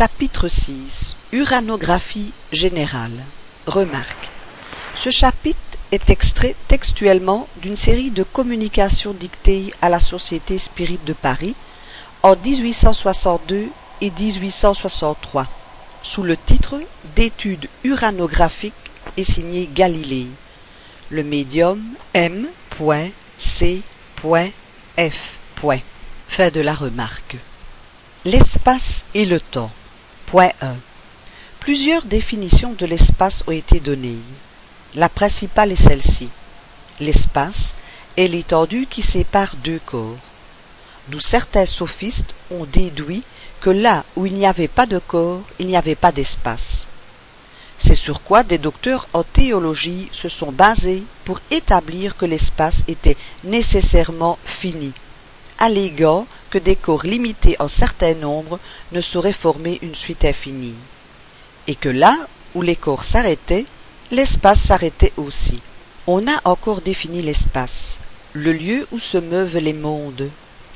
Chapitre 6 Uranographie générale Remarque Ce chapitre est extrait textuellement d'une série de communications dictées à la Société Spirit de Paris en 1862 et 1863 sous le titre d'études uranographiques et signé Galilée. Le médium M.C.F. Fait de la remarque. L'espace et le temps. Point 1. Plusieurs définitions de l'espace ont été données. La principale est celle-ci. L'espace est l'étendue qui sépare deux corps. D'où certains sophistes ont déduit que là où il n'y avait pas de corps, il n'y avait pas d'espace. C'est sur quoi des docteurs en théologie se sont basés pour établir que l'espace était nécessairement fini, alléguant que des corps limités en certain nombre ne sauraient former une suite infinie, et que là où les corps s'arrêtaient, l'espace s'arrêtait aussi. On a encore défini l'espace, le lieu où se meuvent les mondes,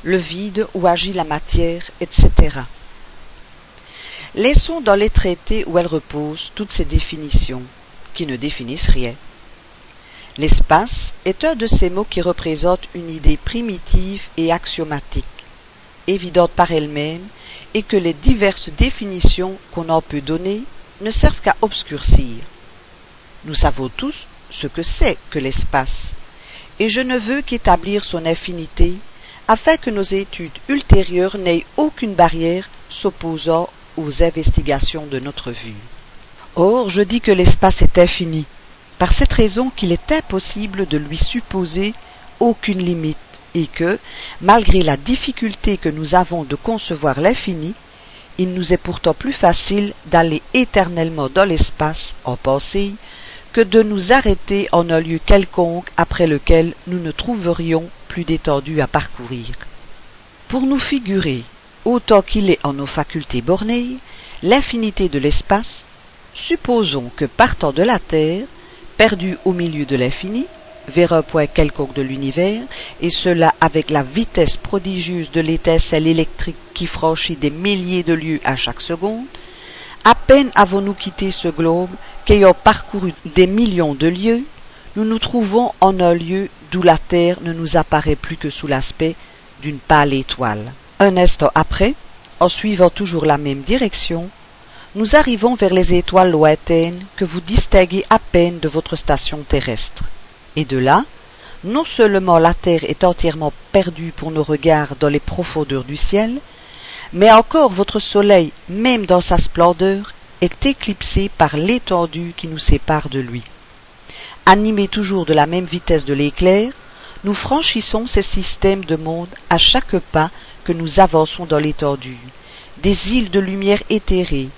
le vide où agit la matière, etc. Laissons dans les traités où elles reposent toutes ces définitions, qui ne définissent rien. L'espace est un de ces mots qui représentent une idée primitive et axiomatique, évidente par elle-même, et que les diverses définitions qu'on en peut donner ne servent qu'à obscurcir. Nous savons tous ce que c'est que l'espace, et je ne veux qu'établir son infinité afin que nos études ultérieures n'aient aucune barrière s'opposant aux investigations de notre vue. Or, je dis que l'espace est infini, par cette raison qu'il est impossible de lui supposer aucune limite, et que, malgré la difficulté que nous avons de concevoir l'infini, il nous est pourtant plus facile d'aller éternellement dans l'espace en pensée que de nous arrêter en un lieu quelconque après lequel nous ne trouverions plus d'étendue à parcourir. Pour nous figurer autant qu'il est en nos facultés bornées, l'infinité de l'espace, supposons que partant de la Terre, perdue au milieu de l'infini, vers un point quelconque de l'univers, et cela avec la vitesse prodigieuse de l'étincelle électrique qui franchit des milliers de lieues à chaque seconde, à peine avons-nous quitté ce globe qu'ayant parcouru des millions de lieues, nous nous trouvons en un lieu d'où la Terre ne nous apparaît plus que sous l'aspect d'une pâle étoile. Un instant après, en suivant toujours la même direction, nous arrivons vers les étoiles lointaines que vous distinguez à peine de votre station terrestre. Et de là, non seulement la Terre est entièrement perdue pour nos regards dans les profondeurs du ciel, mais encore votre Soleil, même dans sa splendeur, est éclipsé par l'étendue qui nous sépare de lui. Animés toujours de la même vitesse de l'éclair, nous franchissons ces systèmes de mondes à chaque pas que nous avançons dans l'étendue, des îles de lumière éthérées,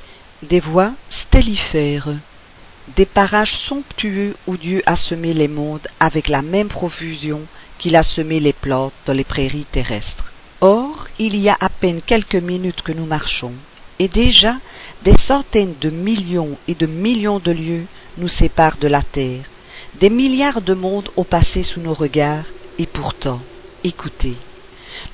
des voies stellifères, des parages somptueux où Dieu a semé les mondes avec la même profusion qu'il a semé les plantes dans les prairies terrestres. Or, il y a à peine quelques minutes que nous marchons, et déjà des centaines de millions et de millions de lieues nous séparent de la terre. Des milliards de mondes ont passé sous nos regards, et pourtant, écoutez,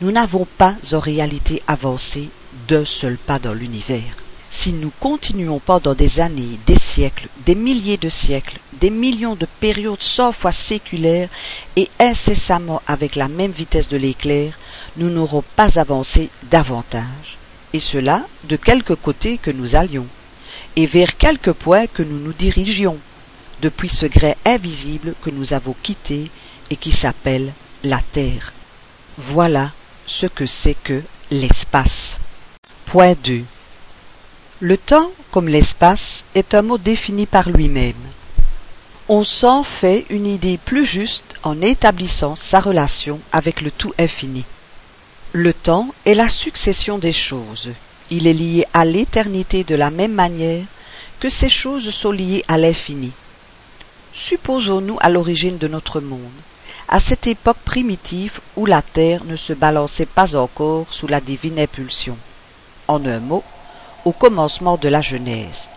nous n'avons pas en réalité avancé d'un seul pas dans l'univers. Si nous continuons pendant des années, des siècles, des milliers de siècles, des millions de périodes cent fois séculaires et incessamment avec la même vitesse de l'éclair, nous n'aurons pas avancé davantage. Et cela de quelque côté que nous allions, et vers quelque point que nous nous dirigions, depuis ce grès invisible que nous avons quitté et qui s'appelle la Terre. Voilà ce que c'est que l'espace. Point 2. Le temps, comme l'espace, est un mot défini par lui-même. On s'en fait une idée plus juste en établissant sa relation avec le tout infini. Le temps est la succession des choses. Il est lié à l'éternité de la même manière que ces choses sont liées à l'infini. Supposons-nous à l'origine de notre monde à cette époque primitive où la terre ne se balançait pas encore sous la divine impulsion. En un mot, au commencement de la Genèse.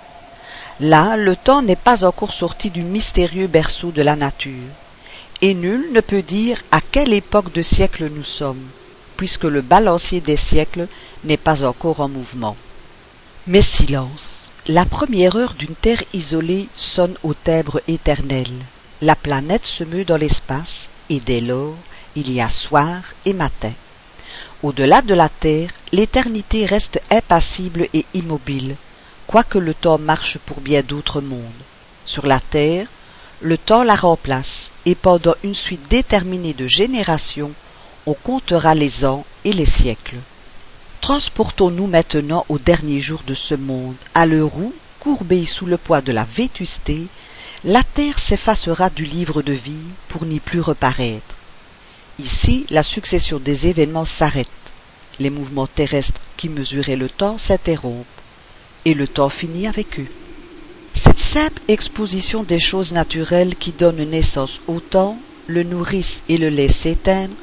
Là, le temps n'est pas encore sorti du mystérieux berceau de la nature, et nul ne peut dire à quelle époque de siècle nous sommes, puisque le balancier des siècles n'est pas encore en mouvement. Mais silence, la première heure d'une terre isolée sonne au tèbre éternel. La planète se meut dans l'espace, et dès lors, il y a soir et matin. Au-delà de la terre, l'éternité reste impassible et immobile, quoique le temps marche pour bien d'autres mondes. Sur la terre, le temps la remplace, et pendant une suite déterminée de générations, on comptera les ans et les siècles. Transportons-nous maintenant au dernier jour de ce monde, à l'heure où, courbée sous le poids de la vétusté, la terre s'effacera du livre de vie pour n'y plus reparaître. Ici, la succession des événements s'arrête, les mouvements terrestres qui mesuraient le temps s'interrompent, et le temps finit avec eux. Cette simple exposition des choses naturelles qui donnent naissance au temps, le nourrissent et le laissent s'éteindre,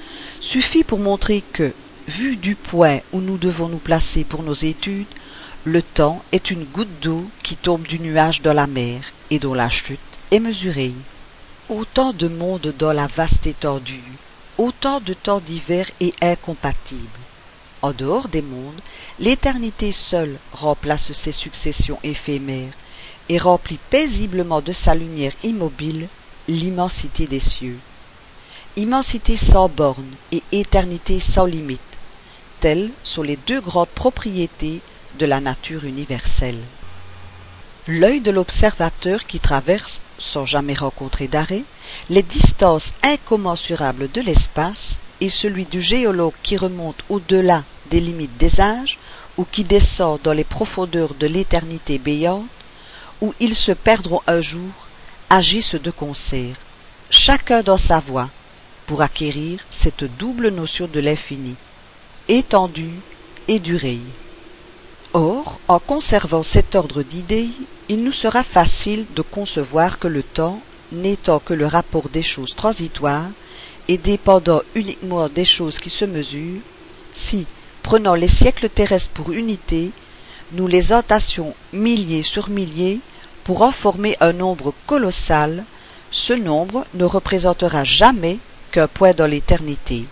suffit pour montrer que, vu du point où nous devons nous placer pour nos études, le temps est une goutte d'eau qui tombe du nuage dans la mer et dont la chute est mesurée. Autant de mondes dans la vaste étendue, autant de temps divers et incompatibles. En dehors des mondes, l'éternité seule remplace ces successions éphémères et remplit paisiblement de sa lumière immobile l'immensité des cieux. Immensité sans bornes et éternité sans limite, telles sont les deux grandes propriétés de la nature universelle. L'œil de l'observateur qui traverse, sans jamais rencontrer d'arrêt, les distances incommensurables de l'espace et celui du géologue qui remonte au-delà des limites des âges ou qui descend dans les profondeurs de l'éternité béante, où ils se perdront un jour, agissent de concert, chacun dans sa voie, pour acquérir cette double notion de l'infini, étendue et durée. Or, en conservant cet ordre d'idées, il nous sera facile de concevoir que le temps, n'étant que le rapport des choses transitoires, et dépendant uniquement des choses qui se mesurent, si, prenant les siècles terrestres pour unité, nous les entassions milliers sur milliers pour en former un nombre colossal, ce nombre ne représentera jamais qu'un point dans l'éternité.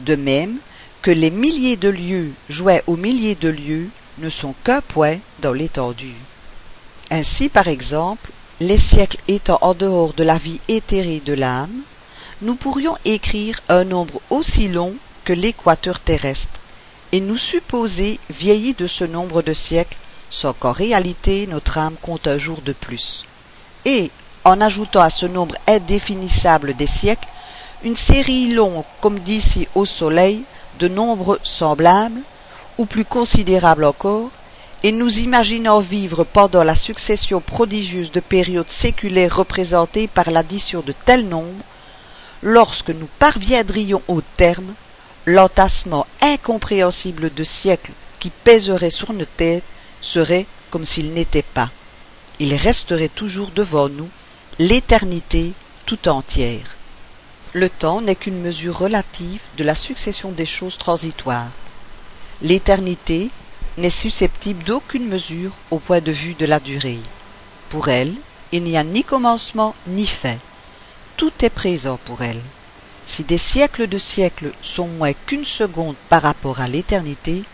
De même que les milliers de lieux joués aux milliers de lieux ne sont qu'un point dans l'étendue. Ainsi, par exemple, les siècles étant en dehors de la vie éthérée de l'âme, nous pourrions écrire un nombre aussi long que l'équateur terrestre, et nous supposer vieillis de ce nombre de siècles, sans qu'en réalité notre âme compte un jour de plus. Et, en ajoutant à ce nombre indéfinissable des siècles, une série longue, comme d'ici au soleil, de nombres semblables, ou plus considérables encore, et nous imaginant vivre pendant la succession prodigieuse de périodes séculaires représentées par l'addition de tels nombres, lorsque nous parviendrions au terme, l'entassement incompréhensible de siècles qui pèseraient sur nos têtes serait comme s'il n'était pas. Il resterait toujours devant nous l'éternité tout entière. Le temps n'est qu'une mesure relative de la succession des choses transitoires. L'éternité n'est susceptible d'aucune mesure au point de vue de la durée. Pour elle, il n'y a ni commencement ni fin. Tout est présent pour elle. Si des siècles de siècles sont moins qu'une seconde par rapport à l'éternité,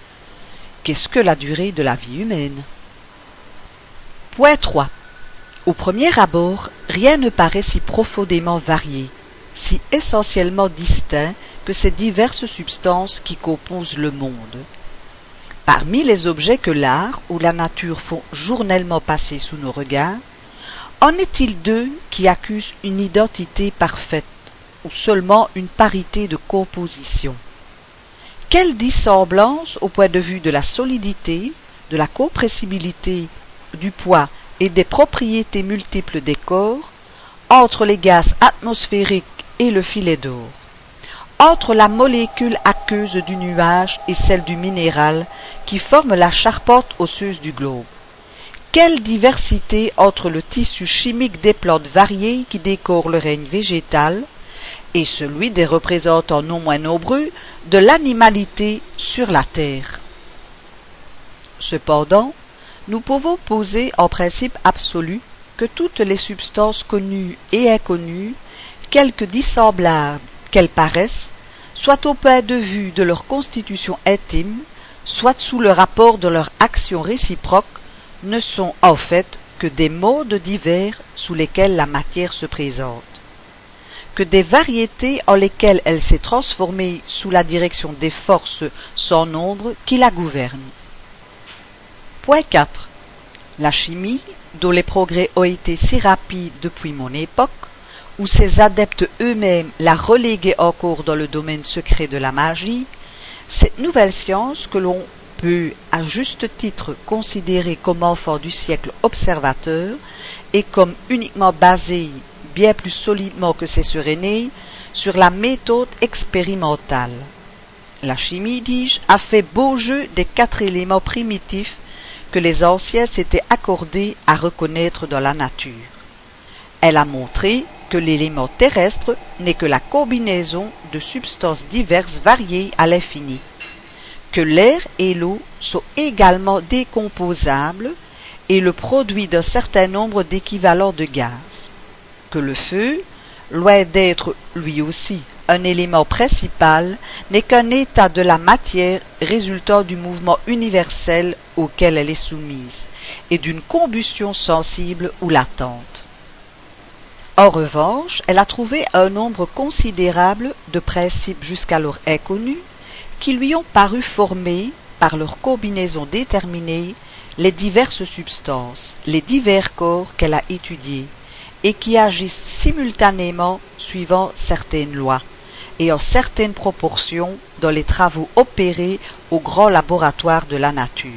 qu'est-ce que la durée de la vie humaine? Point 3. Au premier abord, rien ne paraît si profondément varié, si essentiellement distinct que ces diverses substances qui composent le monde. Parmi les objets que l'art ou la nature font journellement passer sous nos regards, en est-il d'eux qui accusent une identité parfaite ou seulement une parité de composition? Quelle dissemblance au point de vue de la solidité, de la compressibilité, du poids et des propriétés multiples des corps entre les gaz atmosphériques et le filet d'or entre la molécule aqueuse du nuage et celle du minéral qui forme la charpente osseuse du globe. Quelle diversité entre le tissu chimique des plantes variées qui décorent le règne végétal et celui des représentants non moins nombreux de l'animalité sur la terre. Cependant, nous pouvons poser en principe absolu que toutes les substances connues et inconnues, quelque dissemblables qu'elles paraissent, soit au point de vue de leur constitution intime, soit sous le rapport de leur action réciproque, ne sont en fait que des modes divers sous lesquels la matière se présente, que des variétés en lesquelles elle s'est transformée sous la direction des forces sans nombre qui la gouvernent. Point 4. La chimie, dont les progrès ont été si rapides depuis mon époque, où ses adeptes eux-mêmes la reléguaient encore dans le domaine secret de la magie, cette nouvelle science que l'on peut à juste titre considérer comme enfant du siècle observateur et comme uniquement basée bien plus solidement que ses sœurs aînées sur la méthode expérimentale. La chimie, dis-je, a fait beau jeu des quatre éléments primitifs que les anciens s'étaient accordés à reconnaître dans la nature. Elle a montré que l'élément terrestre n'est que la combinaison de substances diverses variées à l'infini, que l'air et l'eau sont également décomposables et le produit d'un certain nombre d'équivalents de gaz, que le feu, loin d'être lui aussi un élément principal, n'est qu'un état de la matière résultant du mouvement universel auquel elle est soumise, et d'une combustion sensible ou latente. En revanche, elle a trouvé un nombre considérable de principes jusqu'alors inconnus qui lui ont paru former, par leur combinaison déterminée, les diverses substances, les divers corps qu'elle a étudiés, et qui agissent simultanément suivant certaines lois et en certaines proportions dans les travaux opérés au grand laboratoire de la nature.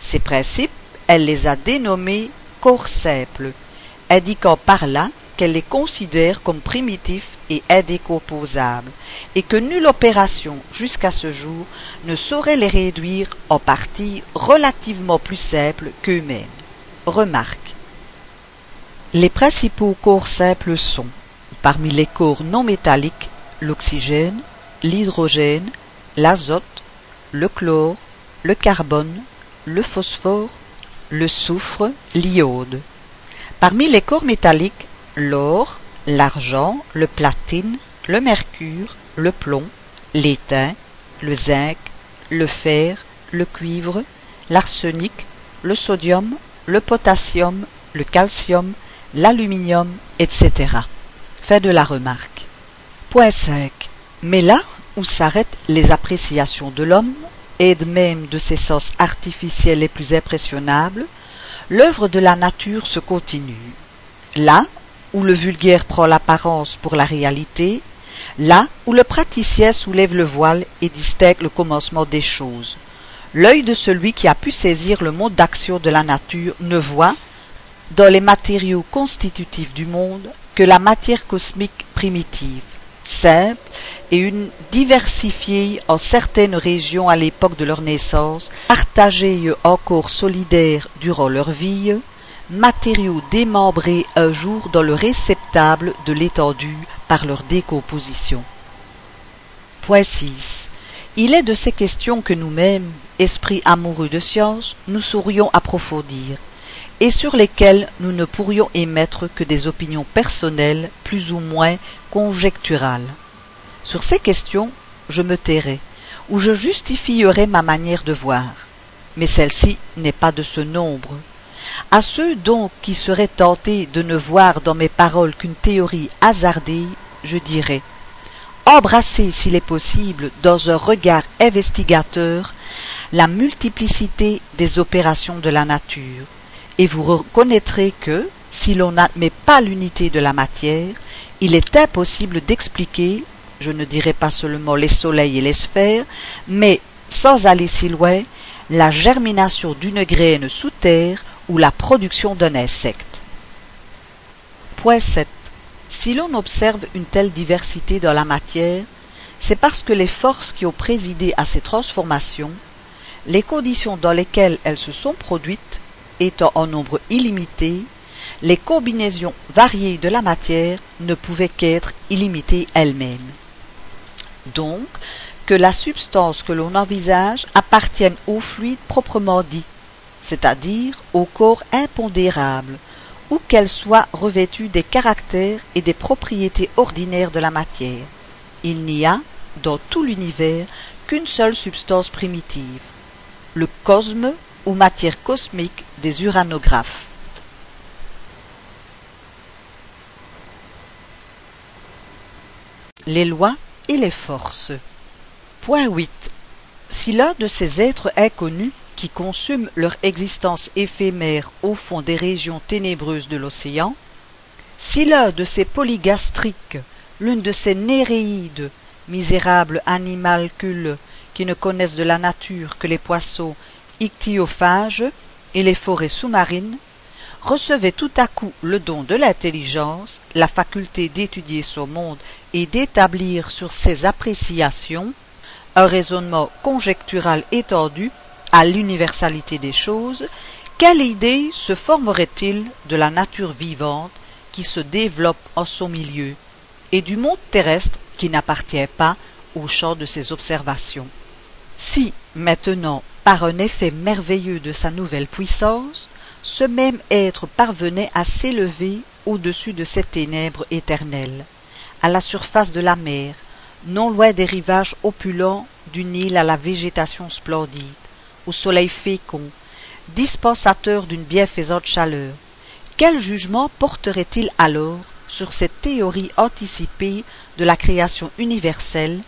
Ces principes, elle les a dénommés corps simples, indiquant par là qu'elle les considère comme primitifs et indécomposables, et que nulle opération jusqu'à ce jour ne saurait les réduire en parties relativement plus simples qu'eux-mêmes. Remarque. Les principaux corps simples sont, parmi les corps non métalliques, l'oxygène, l'hydrogène, l'azote, le chlore, le carbone, le phosphore, le soufre, l'iode. Parmi les corps métalliques, l'or, l'argent, le platine, le mercure, le plomb, l'étain, le zinc, le fer, le cuivre, l'arsenic, le sodium, le potassium, le calcium, l'aluminium, etc. Fait de la remarque. Point 5. Mais là où s'arrêtent les appréciations de l'homme, et même de ses sens artificiels les plus impressionnables, l'œuvre de la nature se continue. Là où le vulgaire prend l'apparence pour la réalité, là où le praticien soulève le voile et distingue le commencement des choses. L'œil de celui qui a pu saisir le mode d'action de la nature ne voit, dans les matériaux constitutifs du monde, que la matière cosmique primitive, simple et une diversifiée en certaines régions à l'époque de leur naissance, partagée encore solidaires durant leur vie, matériaux démembrés un jour dans le réceptable de l'étendue par leur décomposition. Point 6. Il est de ces questions que nous-mêmes, esprits amoureux de science, nous saurions approfondir, et sur lesquelles nous ne pourrions émettre que des opinions personnelles plus ou moins conjecturales. Sur ces questions, je me tairai, ou je justifierai ma manière de voir, mais celle-ci n'est pas de ce nombre, à ceux donc qui seraient tentés de ne voir dans mes paroles qu'une théorie hasardée, je dirais embrassez s'il est possible dans un regard investigateur la multiplicité des opérations de la nature, et vous reconnaîtrez que, si l'on n'admet pas l'unité de la matière, il est impossible d'expliquer, je ne dirais pas seulement les soleils et les sphères, mais, sans aller si loin, la germination d'une graine sous terre ou la production d'un insecte. Point 7. Si l'on observe une telle diversité dans la matière, c'est parce que les forces qui ont présidé à ces transformations, les conditions dans lesquelles elles se sont produites, étant en nombre illimité, les combinaisons variées de la matière ne pouvaient qu'être illimitées elles-mêmes. Donc, que la substance que l'on envisage appartienne au fluide proprement dit, c'est-à-dire au corps impondérable, ou qu'elle soit revêtue des caractères et des propriétés ordinaires de la matière. Il n'y a, dans tout l'univers, qu'une seule substance primitive, le cosme ou matière cosmique des uranographes. Les lois et les forces. Point 8. Si l'un de ces êtres inconnus qui consument leur existence éphémère au fond des régions ténébreuses de l'océan, si l'un de ces polygastriques, l'une de ces néréides, misérables animalcules qui ne connaissent de la nature que les poissons ichthyophages et les forêts sous-marines, recevait tout à coup le don de l'intelligence, la faculté d'étudier son monde et d'établir sur ses appréciations un raisonnement conjectural étendu à l'universalité des choses, quelle idée se formerait-il de la nature vivante qui se développe en son milieu et du monde terrestre qui n'appartient pas au champ de ses observations? Si, maintenant, par un effet merveilleux de sa nouvelle puissance, ce même être parvenait à s'élever au-dessus de ces ténèbres éternelles, à la surface de la mer, non loin des rivages opulents d'une île à la végétation splendide, au soleil fécond, dispensateur d'une bienfaisante chaleur. Quel jugement porterait-il alors sur cette théorie anticipée de la création universelle,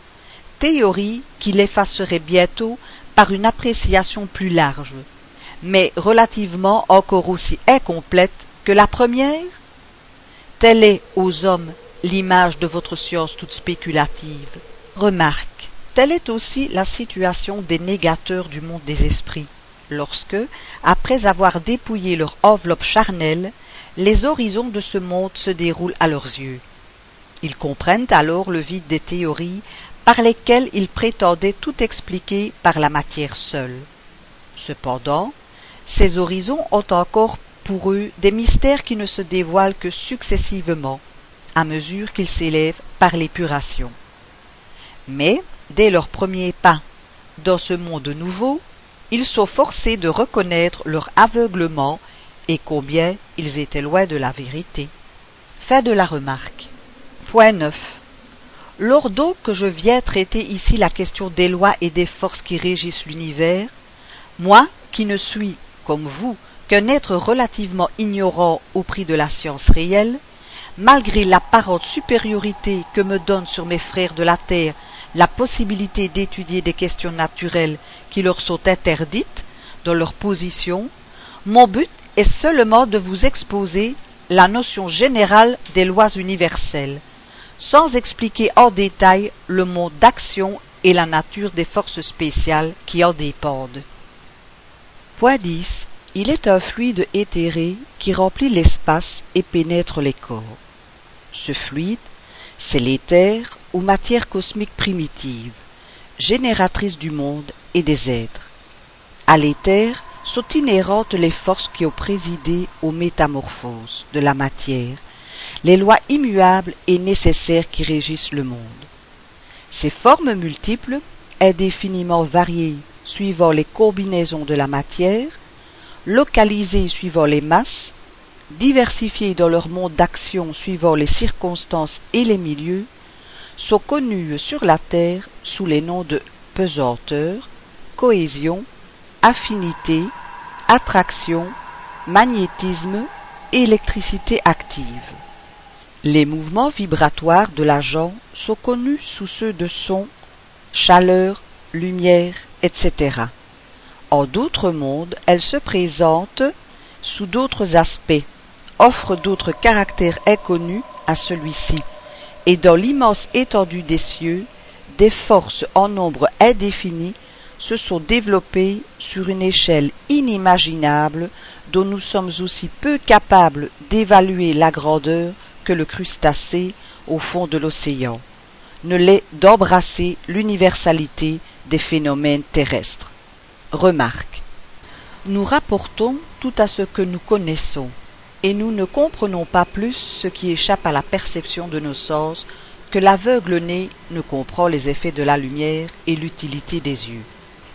théorie qui l'effacerait bientôt par une appréciation plus large, mais relativement encore aussi incomplète que la première? Telle est, aux hommes, l'image de votre science toute spéculative. Remarque, telle est aussi la situation des négateurs du monde des esprits, lorsque, après avoir dépouillé leur enveloppe charnelle, les horizons de ce monde se déroulent à leurs yeux. Ils comprennent alors le vide des théories par lesquelles ils prétendaient tout expliquer par la matière seule. Cependant, ces horizons ont encore pour eux des mystères qui ne se dévoilent que successivement, à mesure qu'ils s'élèvent par l'épuration. Mais, dès leur premier pas dans ce monde nouveau, ils sont forcés de reconnaître leur aveuglement et combien ils étaient loin de la vérité. Fin de la remarque. Point 9. Lors donc que je viens traiter ici la question des lois et des forces qui régissent l'univers, moi, qui ne suis, comme vous, qu'un être relativement ignorant au prix de la science réelle, malgré l'apparente supériorité que me donne sur mes frères de la terre la possibilité d'étudier des questions naturelles qui leur sont interdites dans leur position, mon but est seulement de vous exposer la notion générale des lois universelles, sans expliquer en détail le monde d'action et la nature des forces spéciales qui en dépendent. Point 10. Il est un fluide éthéré qui remplit l'espace et pénètre les corps. Ce fluide, c'est l'éther ou matière cosmique primitive, génératrice du monde et des êtres. À l'éther sont inhérentes les forces qui ont présidé aux métamorphoses de la matière, les lois immuables et nécessaires qui régissent le monde. Ces formes multiples, indéfiniment variées suivant les combinaisons de la matière, localisées suivant les masses, diversifiées dans leur monde d'action suivant les circonstances et les milieux, sont connues sur la Terre sous les noms de pesanteur, cohésion, affinité, attraction, magnétisme, électricité active. Les mouvements vibratoires de l'agent sont connus sous ceux de son, chaleur, lumière, etc. En d'autres mondes, elles se présentent sous d'autres aspects, offrent d'autres caractères inconnus à celui-ci, et dans l'immense étendue des cieux, des forces en nombre indéfini se sont développées sur une échelle inimaginable dont nous sommes aussi peu capables d'évaluer la grandeur que le crustacé au fond de l'océan, ne l'est d'embrasser l'universalité des phénomènes terrestres. Remarque. Nous rapportons tout à ce que nous connaissons, et nous ne comprenons pas plus ce qui échappe à la perception de nos sens que l'aveugle nez ne comprend les effets de la lumière et l'utilité des yeux.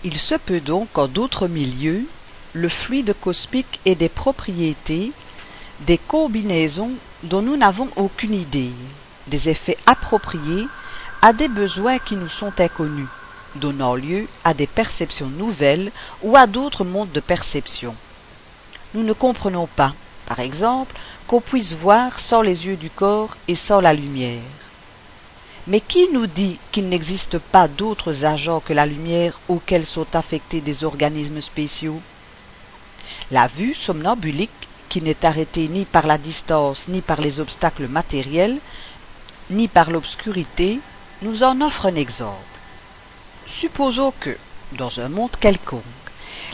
Il se peut donc qu'en d'autres milieux, le fluide cosmique ait des propriétés, des combinaisons dont nous n'avons aucune idée, des effets appropriés à des besoins qui nous sont inconnus, donnant lieu à des perceptions nouvelles ou à d'autres mondes de perception. Nous ne comprenons pas, par exemple, qu'on puisse voir sans les yeux du corps et sans la lumière. Mais qui nous dit qu'il n'existe pas d'autres agents que la lumière auxquels sont affectés des organismes spéciaux? La vue somnambulique, qui n'est arrêtée ni par la distance, ni par les obstacles matériels, ni par l'obscurité, nous en offre un exemple. Supposons que, dans un monde quelconque,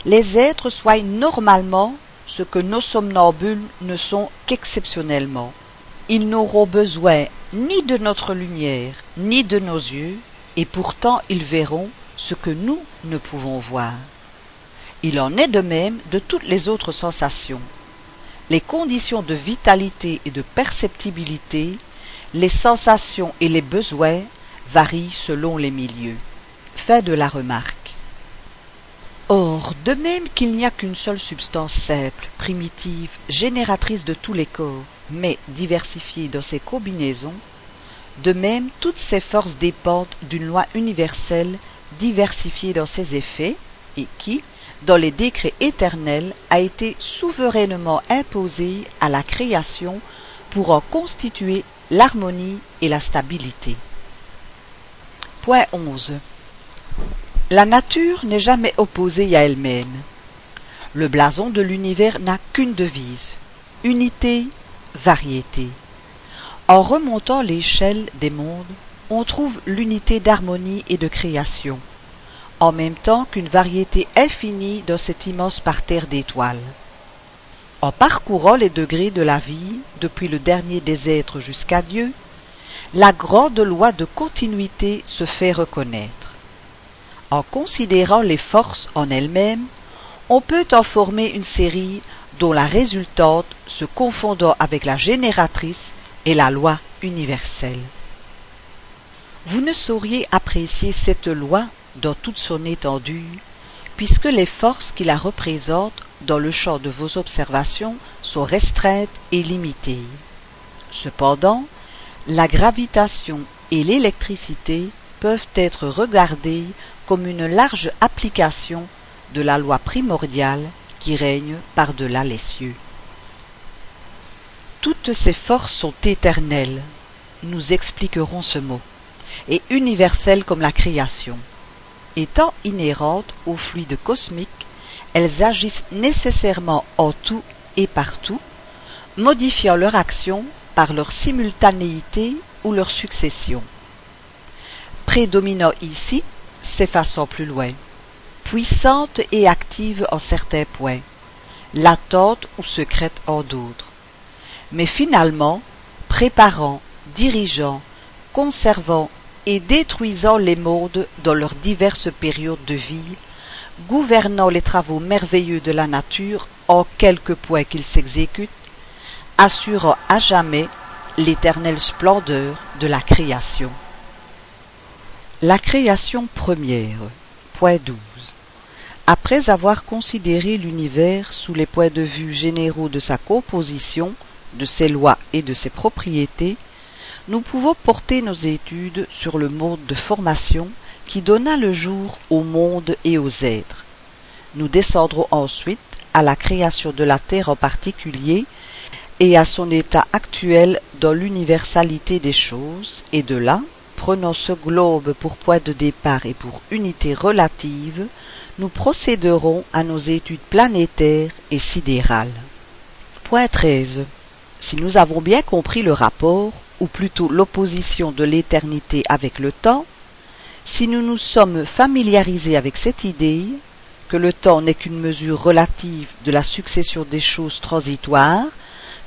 les êtres soient normalement ce que nos somnambules ne sont qu'exceptionnellement, ils n'auront besoin ni de notre lumière, ni de nos yeux, et pourtant ils verront ce que nous ne pouvons voir. Il en est de même de toutes les autres sensations. Les conditions de vitalité et de perceptibilité, les sensations et les besoins varient selon les milieux. Fait de la remarque. Or, de même qu'il n'y a qu'une seule substance simple, primitive, génératrice de tous les corps, mais diversifiée dans ses combinaisons, de même toutes ces forces dépendent d'une loi universelle diversifiée dans ses effets, et qui, dans les décrets éternels, a été souverainement imposée à la création pour en constituer l'harmonie et la stabilité. Point 11. La nature n'est jamais opposée à elle-même. Le blason de l'univers n'a qu'une devise unité, variété. En remontant l'échelle des mondes, on trouve l'unité d'harmonie et de création, en même temps qu'une variété infinie dans cet immense parterre d'étoiles. En parcourant les degrés de la vie, depuis le dernier des êtres jusqu'à Dieu, la grande loi de continuité se fait reconnaître. En considérant les forces en elles-mêmes, on peut en former une série dont la résultante se confondant avec la génératrice est la loi universelle. Vous ne sauriez apprécier cette loi dans toute son étendue, puisque les forces qui la représentent dans le champ de vos observations sont restreintes et limitées. Cependant, la gravitation et l'électricité peuvent être regardées comme une large application de la loi primordiale qui règne par-delà les cieux. Toutes ces forces sont éternelles, nous expliquerons ce mot, et universelles comme la création. Étant inhérentes au fluide cosmique, elles agissent nécessairement en tout et partout, modifiant leur action par leur simultanéité ou leur succession. Prédominant ici s'effaçant plus loin, puissante et active en certains points, latente ou secrète en d'autres, mais finalement préparant, dirigeant, conservant et détruisant les mondes dans leurs diverses périodes de vie, gouvernant les travaux merveilleux de la nature en quelque point qu'ils s'exécutent, assurant à jamais l'éternelle splendeur de la création. La création première. Point 12. Après avoir considéré l'univers sous les points de vue généraux de sa composition, de ses lois et de ses propriétés, nous pouvons porter nos études sur le monde de formation qui donna le jour au monde et aux êtres. Nous descendrons ensuite à la création de la Terre en particulier et à son état actuel dans l'universalité des choses, et de là, prenant ce globe pour point de départ et pour unité relative, nous procéderons à nos études planétaires et sidérales. Point 13. Si nous avons bien compris le rapport, ou plutôt l'opposition de l'éternité avec le temps, si nous nous sommes familiarisés avec cette idée, que le temps n'est qu'une mesure relative de la succession des choses transitoires,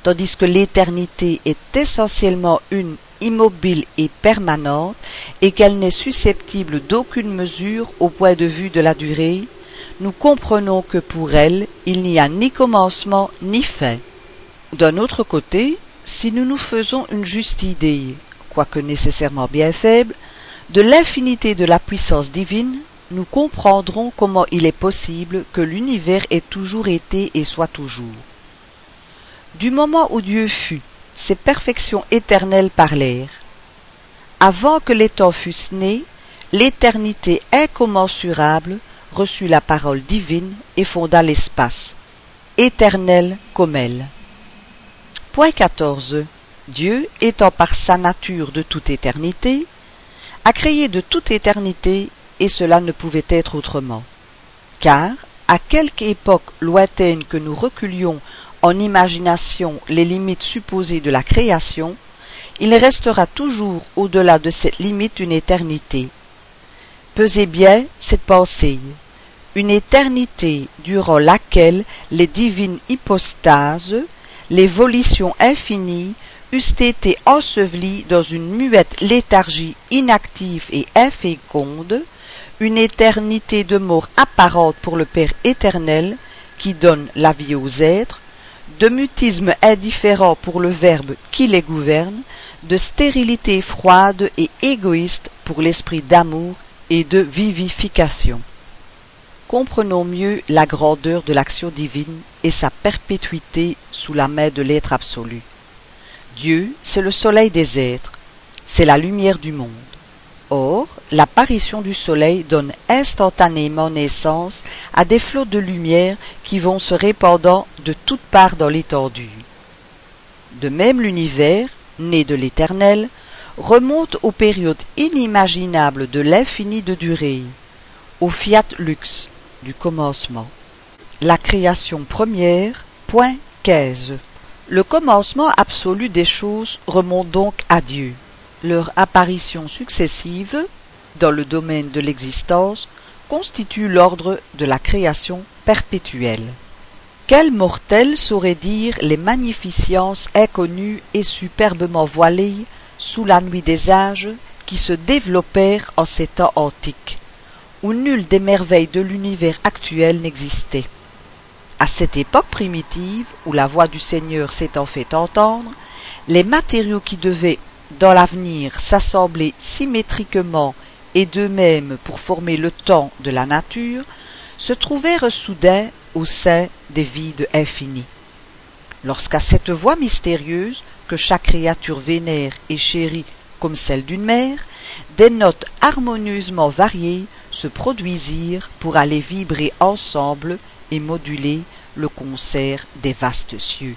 tandis que l'éternité est essentiellement une immobile et permanente, et qu'elle n'est susceptible d'aucune mesure au point de vue de la durée, nous comprenons que pour elle il n'y a ni commencement ni fin. D'un autre côté, si nous nous faisons une juste idée, quoique nécessairement bien faible, de l'infinité de la puissance divine, nous comprendrons comment il est possible que l'univers ait toujours été et soit toujours. Du moment où Dieu fut, ces perfections éternelles parlèrent. Avant que les temps fussent nés, l'éternité incommensurable reçut la parole divine et fonda l'espace, éternel comme elle. Point 14. Dieu, étant par sa nature de toute éternité, a créé de toute éternité, et cela ne pouvait être autrement. Car, à quelque époque lointaine que nous reculions imagination les limites supposées de la création, il restera toujours au-delà de cette limite une éternité. Pesez bien cette pensée, une éternité durant laquelle les divines hypostases, les volitions infinies, eussent été ensevelies dans une muette léthargie inactive et inféconde, une éternité de mort apparente pour le Père éternel, qui donne la vie aux êtres, de mutisme indifférent pour le Verbe qui les gouverne, de stérilité froide et égoïste pour l'esprit d'amour et de vivification. Comprenons mieux la grandeur de l'action divine et sa perpétuité sous la main de l'être absolu. Dieu, c'est le soleil des êtres, c'est la lumière du monde. Or, l'apparition du soleil donne instantanément naissance à des flots de lumière qui vont se répandant de toutes parts dans l'étendue. De même l'univers, né de l'éternel, remonte aux périodes inimaginables de l'infini de durée, au fiat lux du commencement. La création première, point 15. Le commencement absolu des choses remonte donc à Dieu leur apparition successive dans le domaine de l'existence constitue l'ordre de la création perpétuelle. Quel mortel saurait dire les magnificences inconnues et superbement voilées sous la nuit des âges qui se développèrent en ces temps antiques, où nulle des merveilles de l'univers actuel n'existait. À cette époque primitive, où la voix du Seigneur s'étant fait entendre, les matériaux qui devaient dans l'avenir s'assembler symétriquement et d'eux-mêmes pour former le temps de la nature, se trouvèrent soudain au sein des vides infinis. Lorsqu'à cette voix mystérieuse, que chaque créature vénère et chérit comme celle d'une mère, des notes harmonieusement variées se produisirent pour aller vibrer ensemble et moduler le concert des vastes cieux.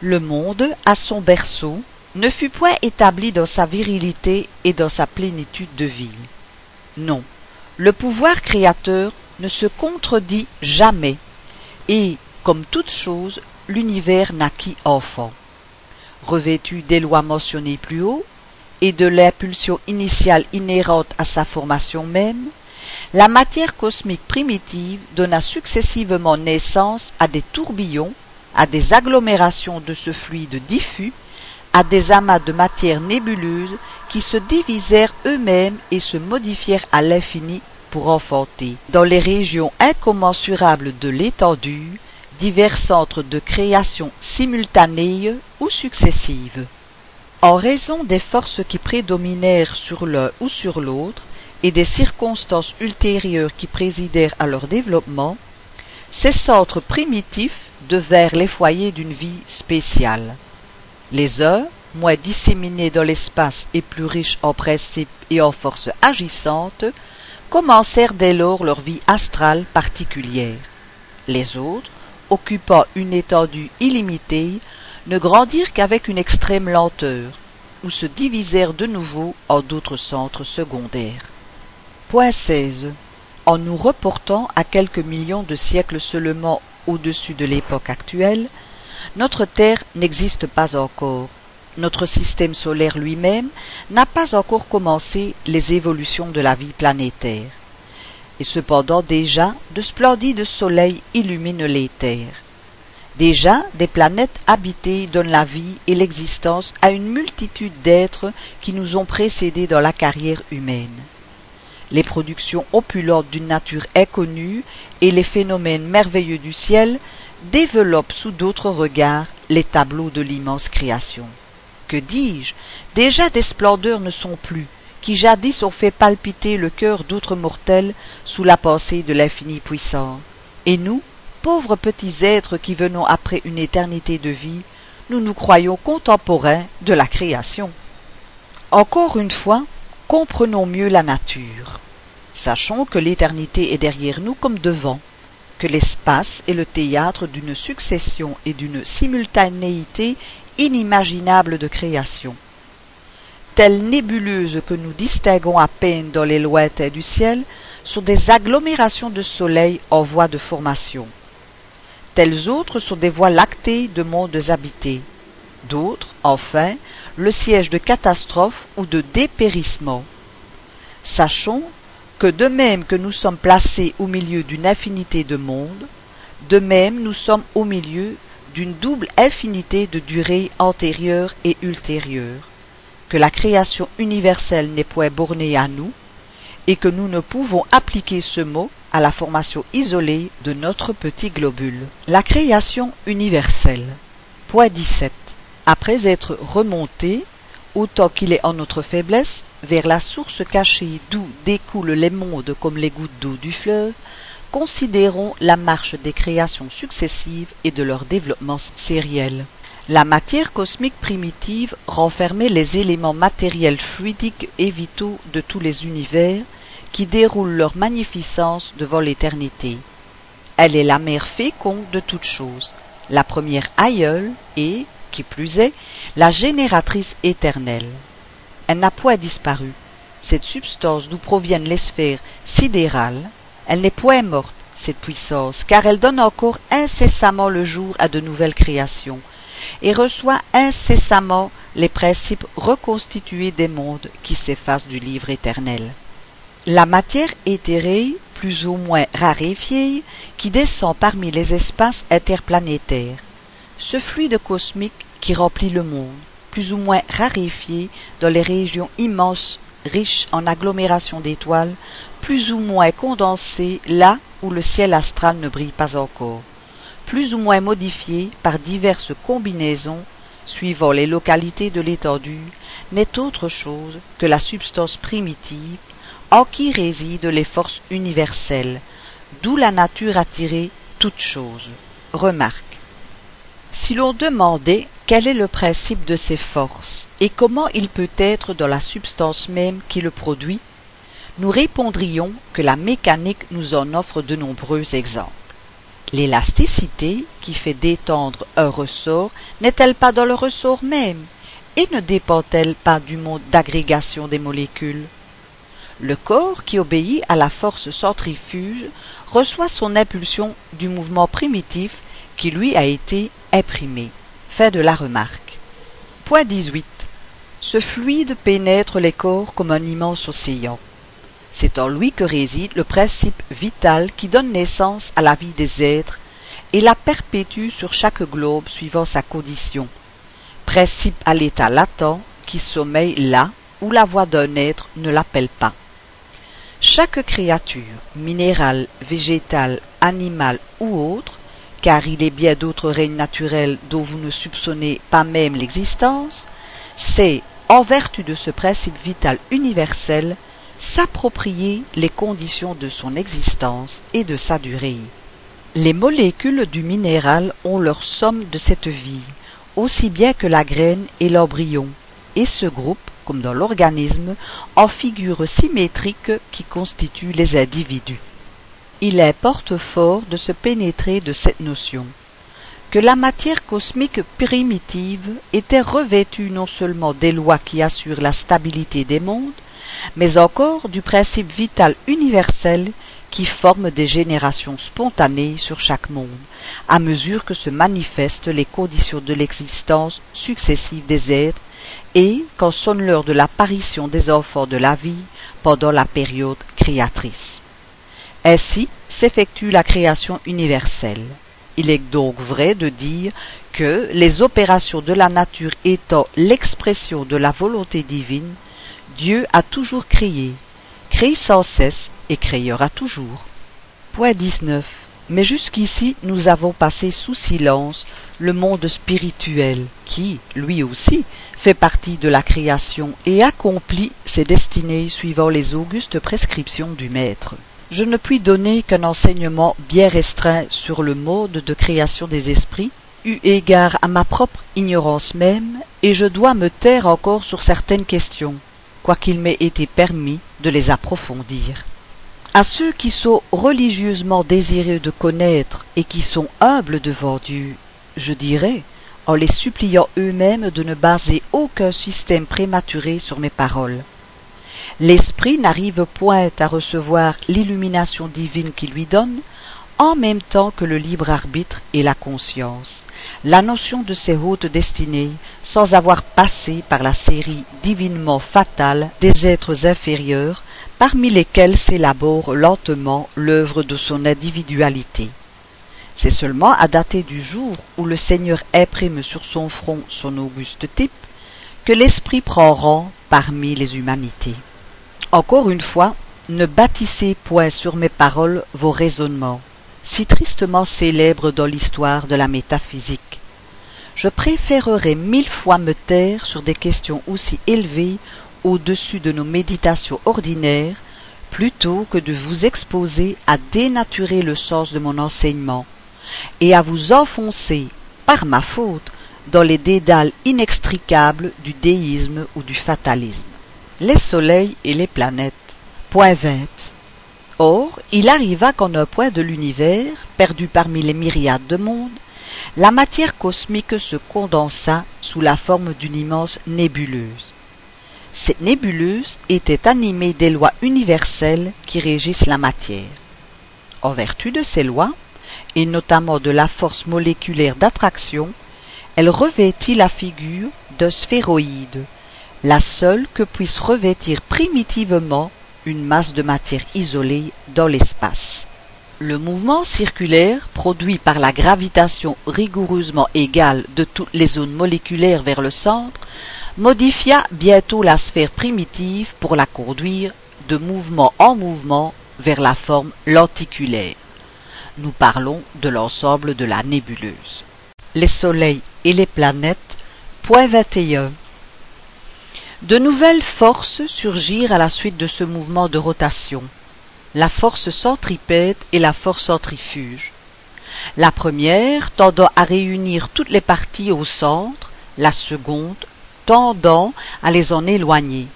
Le monde, à son berceau, ne fut point établi dans sa virilité et dans sa plénitude de vie. Non, le pouvoir créateur ne se contredit jamais, et, comme toute chose, l'univers naquit enfant. Revêtu des lois mentionnées plus haut, et de l'impulsion initiale inhérente à sa formation même, la matière cosmique primitive donna successivement naissance à des tourbillons, à des agglomérations de ce fluide diffus, à des amas de matière nébuleuse qui se divisèrent eux-mêmes et se modifièrent à l'infini pour enfanter, dans les régions incommensurables de l'étendue, divers centres de création simultanée ou successives. En raison des forces qui prédominèrent sur l'un ou sur l'autre, et des circonstances ultérieures qui présidèrent à leur développement, ces centres primitifs devinrent les foyers d'une vie spéciale. Les uns, moins disséminés dans l'espace et plus riches en principes et en forces agissantes, commencèrent dès lors leur vie astrale particulière. Les autres, occupant une étendue illimitée, ne grandirent qu'avec une extrême lenteur, ou se divisèrent de nouveau en d'autres centres secondaires. Point 16. En nous reportant à quelques millions de siècles seulement au-dessus de l'époque actuelle, notre Terre n'existe pas encore. Notre système solaire lui-même n'a pas encore commencé les évolutions de la vie planétaire. Et cependant déjà de splendides soleils illuminent les terres. Déjà des planètes habitées donnent la vie et l'existence à une multitude d'êtres qui nous ont précédés dans la carrière humaine. Les productions opulentes d'une nature inconnue et les phénomènes merveilleux du ciel développe sous d'autres regards les tableaux de l'immense création. Que dis-je? Déjà des splendeurs ne sont plus, qui jadis ont fait palpiter le cœur d'autres mortels sous la pensée de l'infini puissant. Et nous, pauvres petits êtres qui venons après une éternité de vie, nous nous croyons contemporains de la création. Encore une fois, Comprenons mieux la nature. Sachons que l'éternité est derrière nous comme devant, que l'espace est le théâtre d'une succession et d'une simultanéité inimaginables de création. Telles nébuleuses que nous distinguons à peine dans les lointains du ciel sont des agglomérations de soleil en voie de formation. Telles autres sont des voies lactées de mondes habités. D'autres, enfin, le siège de catastrophes ou de dépérissement. Sachons que de même que nous sommes placés au milieu d'une infinité de mondes, de même nous sommes au milieu d'une double infinité de durées antérieures et ultérieures, que la création universelle n'est point bornée à nous, et que nous ne pouvons appliquer ce mot à la formation isolée de notre petit globule. La création universelle. Point 17. Après être remonté, autant qu'il est en notre faiblesse, vers la source cachée d'où découlent les mondes comme les gouttes d'eau du fleuve, considérons la marche des créations successives et de leur développement sériel. La matière cosmique primitive renfermait les éléments matériels fluidiques et vitaux de tous les univers qui déroulent leur magnificence devant l'éternité. Elle est la mère féconde de toutes choses, la première aïeule et, qui plus est, la génératrice éternelle. Elle n'a point disparu. Cette substance d'où proviennent les sphères sidérales, elle n'est point morte, cette puissance, car elle donne encore incessamment le jour à de nouvelles créations, et reçoit incessamment les principes reconstitués des mondes qui s'effacent du livre éternel. La matière éthérée, plus ou moins raréfiée, qui descend parmi les espaces interplanétaires, ce fluide cosmique qui remplit le monde, plus ou moins raréfié dans les régions immenses riches en agglomérations d'étoiles, plus ou moins condensé là où le ciel astral ne brille pas encore plus ou moins modifié par diverses combinaisons suivant les localités de l'étendue, n'est autre chose que la substance primitive en qui résident les forces universelles, d'où la nature a tiré toutes choses. Remarque. Si l'on demandait quel est le principe de ces forces et comment il peut être dans la substance même qui le produit, nous répondrions que la mécanique nous en offre de nombreux exemples. L'élasticité qui fait détendre un ressort n'est-elle pas dans le ressort même et ne dépend-elle pas du mode d'agrégation des molécules? Le corps qui obéit à la force centrifuge reçoit son impulsion du mouvement primitif qui lui a été imprimé. Fin de la remarque. Point 18. Ce fluide pénètre les corps comme un immense océan. C'est en lui que réside le principe vital qui donne naissance à la vie des êtres et la perpétue sur chaque globe suivant sa condition. Principe à l'état latent qui sommeille là où la voix d'un être ne l'appelle pas. Chaque créature, minérale, végétale, animale ou autre, car il est bien d'autres règnes naturels dont vous ne soupçonnez pas même l'existence, c'est, en vertu de ce principe vital universel, s'approprier les conditions de son existence et de sa durée. Les molécules du minéral ont leur somme de cette vie, aussi bien que la graine et l'embryon, et ce groupe, comme dans l'organisme, en figures symétriques qui constituent les individus. Il importe fort de se pénétrer de cette notion que la matière cosmique primitive était revêtue non seulement des lois qui assurent la stabilité des mondes, mais encore du principe vital universel qui forme des générations spontanées sur chaque monde, à mesure que se manifestent les conditions de l'existence successive des êtres et quand sonne l'heure de l'apparition des enfants de la vie pendant la période créatrice. Ainsi s'effectue la création universelle. Il est donc vrai de dire que, les opérations de la nature étant l'expression de la volonté divine, Dieu a toujours créé, crée sans cesse et créera toujours. Point 19. Mais jusqu'ici nous avons passé sous silence le monde spirituel qui, lui aussi, fait partie de la création et accomplit ses destinées suivant les augustes prescriptions du Maître. Je ne puis donner qu'un enseignement bien restreint sur le mode de création des esprits, eu égard à ma propre ignorance même, et je dois me taire encore sur certaines questions quoiqu'il m'ait été permis de les approfondir. À ceux qui sont religieusement désireux de connaître et qui sont humbles devant Dieu, je dirais, en les suppliant eux-mêmes de ne baser aucun système prématuré sur mes paroles. L'esprit n'arrive point à recevoir l'illumination divine qui lui donne en même temps que le libre arbitre et la conscience, la notion de ses hautes destinées, sans avoir passé par la série divinement fatale des êtres inférieurs, parmi lesquels s'élabore lentement l'œuvre de son individualité. C'est seulement à dater du jour où le Seigneur imprime sur son front son auguste type que l'esprit prend rang parmi les humanités. Encore une fois, ne bâtissez point sur mes paroles vos raisonnements, si tristement célèbres dans l'histoire de la métaphysique. Je préférerais mille fois me taire sur des questions aussi élevées au-dessus de nos méditations ordinaires, plutôt que de vous exposer à dénaturer le sens de mon enseignement, et à vous enfoncer, par ma faute, dans les dédales inextricables du déisme ou du fatalisme. Les soleils et les planètes. Point 20. Or, il arriva qu'en un point de l'univers, perdu parmi les myriades de mondes, la matière cosmique se condensa sous la forme d'une immense nébuleuse. Cette nébuleuse était animée des lois universelles qui régissent la matière. En vertu de ces lois, et notamment de la force moléculaire d'attraction, elle revêtit la figure d'un sphéroïde, la seule que puisse revêtir primitivement une masse de matière isolée dans l'espace. Le mouvement circulaire produit par la gravitation rigoureusement égale de toutes les zones moléculaires vers le centre modifia bientôt la sphère primitive pour la conduire de mouvement en mouvement vers la forme lenticulaire. Nous parlons de l'ensemble de la nébuleuse. Les soleils et les planètes. Point 21. De nouvelles forces surgirent à la suite de ce mouvement de rotation. La force centripète et la force centrifuge. La première tendant à réunir toutes les parties au centre, la seconde tendant à les en éloigner.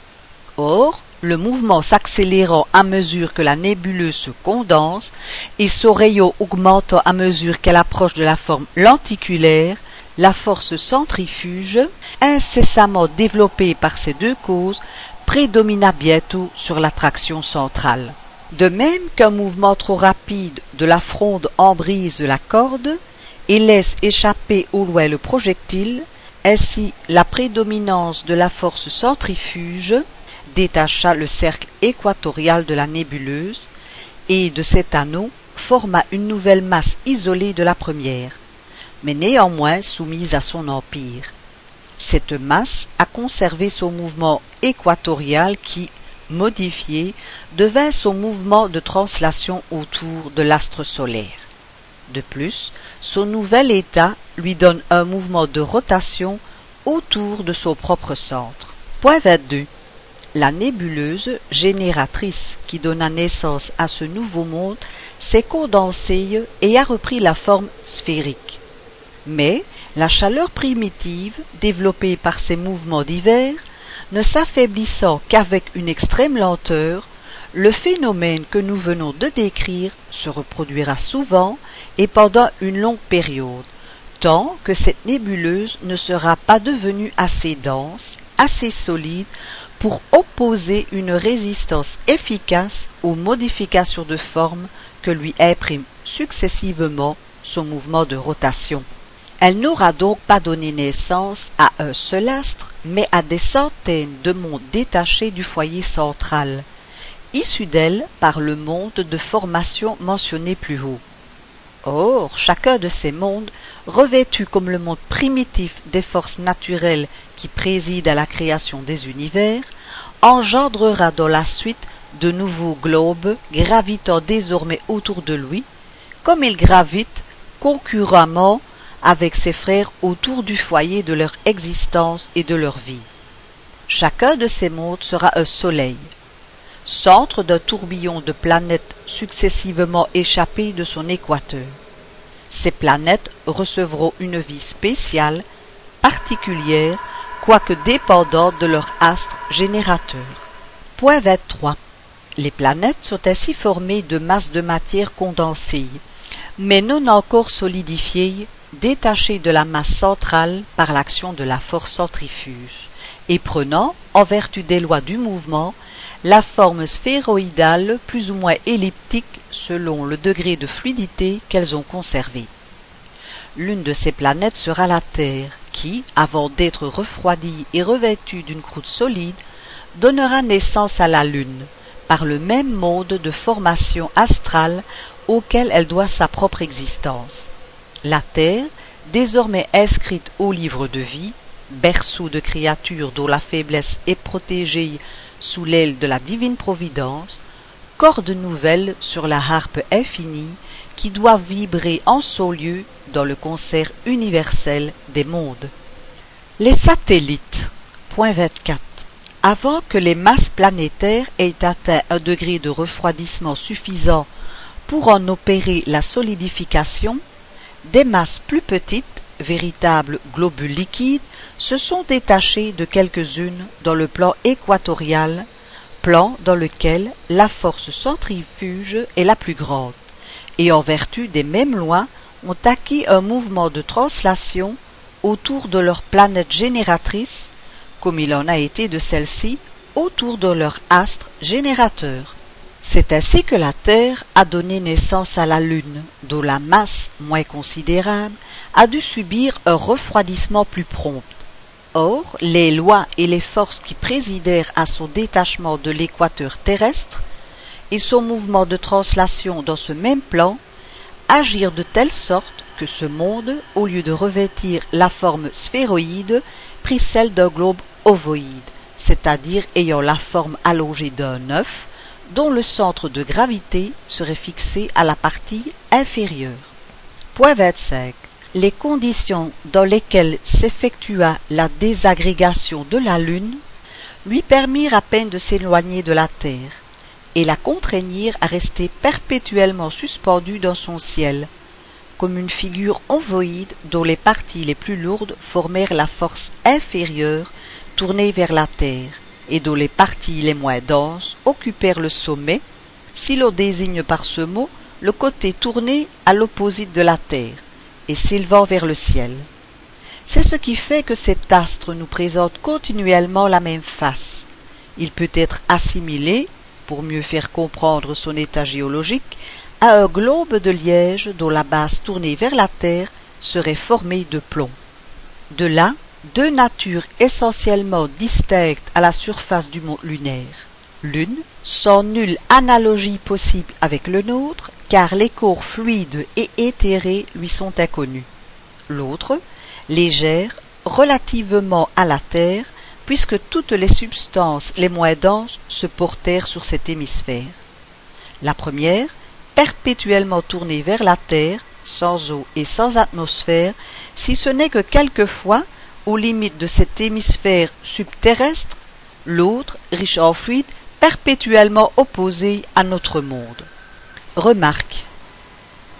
Or, le mouvement s'accélérant à mesure que la nébuleuse se condense et son rayon augmentant à mesure qu'elle approche de la forme lenticulaire, la force centrifuge, incessamment développée par ces deux causes, prédomina bientôt sur l'attraction centrale. De même qu'un mouvement trop rapide de la fronde embrise la corde et laisse échapper au loin le projectile, ainsi la prédominance de la force centrifuge détacha le cercle équatorial de la nébuleuse et de cet anneau forma une nouvelle masse isolée de la première mais néanmoins soumise à son empire. Cette masse a conservé son mouvement équatorial qui, modifié, devint son mouvement de translation autour de l'astre solaire. De plus, son nouvel état lui donne un mouvement de rotation autour de son propre centre. Point 22. La nébuleuse génératrice qui donna naissance à ce nouveau monde s'est condensée et a repris la forme sphérique. Mais la chaleur primitive, développée par ces mouvements divers, ne s'affaiblissant qu'avec une extrême lenteur, le phénomène que nous venons de décrire se reproduira souvent et pendant une longue période, tant que cette nébuleuse ne sera pas devenue assez dense, assez solide pour opposer une résistance efficace aux modifications de forme que lui imprime successivement son mouvement de rotation. Elle n'aura donc pas donné naissance à un seul astre, mais à des centaines de mondes détachés du foyer central, issus d'elle par le monde de formation mentionné plus haut. Or, chacun de ces mondes, revêtu comme le monde primitif des forces naturelles qui président à la création des univers, engendrera dans la suite de nouveaux globes gravitant désormais autour de lui, comme il gravite concurremment avec ses frères autour du foyer de leur existence et de leur vie. Chacun de ces mondes sera un soleil, centre d'un tourbillon de planètes successivement échappées de son équateur. Ces planètes recevront une vie spéciale, particulière, quoique dépendantes de leur astre générateur. Point 23. Les planètes sont ainsi formées de masses de matière condensée, mais non encore solidifiées, détachées de la masse centrale par l'action de la force centrifuge, et prenant, en vertu des lois du mouvement, la forme sphéroïdale plus ou moins elliptique selon le degré de fluidité qu'elles ont conservé. L'une de ces planètes sera la Terre, qui, avant d'être refroidie et revêtue d'une croûte solide, donnera naissance à la Lune, par le même mode de formation astrale auquel elle doit sa propre existence. La Terre, désormais inscrite au livre de vie, berceau de créatures dont la faiblesse est protégée sous l'aile de la divine providence, corde nouvelle sur la harpe infinie qui doit vibrer en son lieu dans le concert universel des mondes. Les satellites. Point 24. Avant que les masses planétaires aient atteint un degré de refroidissement suffisant pour en opérer la solidification, des masses plus petites, véritables globules liquides, se sont détachées de quelques-unes dans le plan équatorial, plan dans lequel la force centrifuge est la plus grande, et en vertu des mêmes lois ont acquis un mouvement de translation autour de leur planète génératrice, comme il en a été de celle-ci autour de leur astre générateur. C'est ainsi que la Terre a donné naissance à la Lune, dont la masse, moins considérable, a dû subir un refroidissement plus prompt. Or, les lois et les forces qui présidèrent à son détachement de l'équateur terrestre et son mouvement de translation dans ce même plan agirent de telle sorte que ce monde, au lieu de revêtir la forme sphéroïde, prit celle d'un globe ovoïde, c'est-à-dire ayant la forme allongée d'un œuf, dont le centre de gravité serait fixé à la partie inférieure. Point 25. Les conditions dans lesquelles s'effectua la désagrégation de la Lune lui permirent à peine de s'éloigner de la Terre, et la contraignirent à rester perpétuellement suspendue dans son ciel, comme une figure ovoïde dont les parties les plus lourdes formèrent la force inférieure tournée vers la terre, et dont les parties les moins denses occupèrent le sommet, si l'on désigne par ce mot le côté tourné à l'opposite de la terre, et s'élevant vers le ciel. C'est ce qui fait que cet astre nous présente continuellement la même face. Il peut être assimilé pour mieux faire comprendre son état géologique, à un globe de liège dont la base tournée vers la Terre serait formée de plomb. De là, deux natures essentiellement distinctes à la surface du monde lunaire. L'une, sans nulle analogie possible avec le nôtre, car les corps fluides et éthérés lui sont inconnus. L'autre, légère, relativement à la Terre, puisque toutes les substances les moins denses se portèrent sur cet hémisphère. La première, perpétuellement tournée vers la Terre, sans eau et sans atmosphère, si ce n'est que quelquefois, aux limites de cet hémisphère subterrestre, l'autre, riche en fluide, perpétuellement opposée à notre monde. Remarque.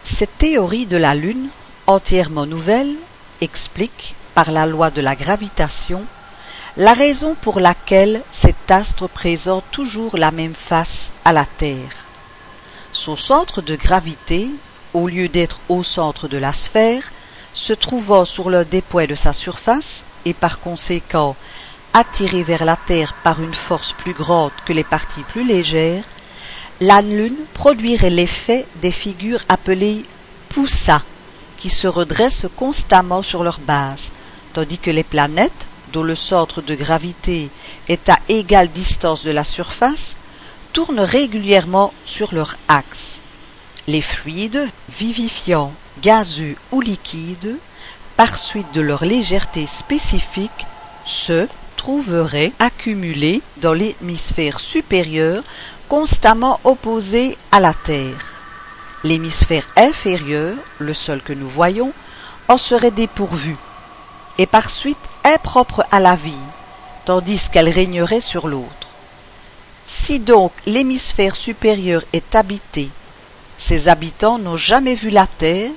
Cette théorie de la Lune, entièrement nouvelle, explique, par la loi de la gravitation, la raison pour laquelle cet astre présente toujours la même face à la Terre. Son centre de gravité, au lieu d'être au centre de la sphère, se trouvant sur l'un des de sa surface, et par conséquent attiré vers la Terre par une force plus grande que les parties plus légères, la Lune produirait l'effet des figures appelées poussas, qui se redressent constamment sur leur base, tandis que les planètes, dont le centre de gravité est à égale distance de la surface, tournent régulièrement sur leur axe. Les fluides, vivifiants, gazeux ou liquides, par suite de leur légèreté spécifique, se trouveraient accumulés dans l'hémisphère supérieur constamment opposé à la Terre. L'hémisphère inférieur, le seul que nous voyons, en serait dépourvu, et par suite impropre à la vie, tandis qu'elle régnerait sur l'autre. Si donc l'hémisphère supérieur est habité, ses habitants n'ont jamais vu la Terre,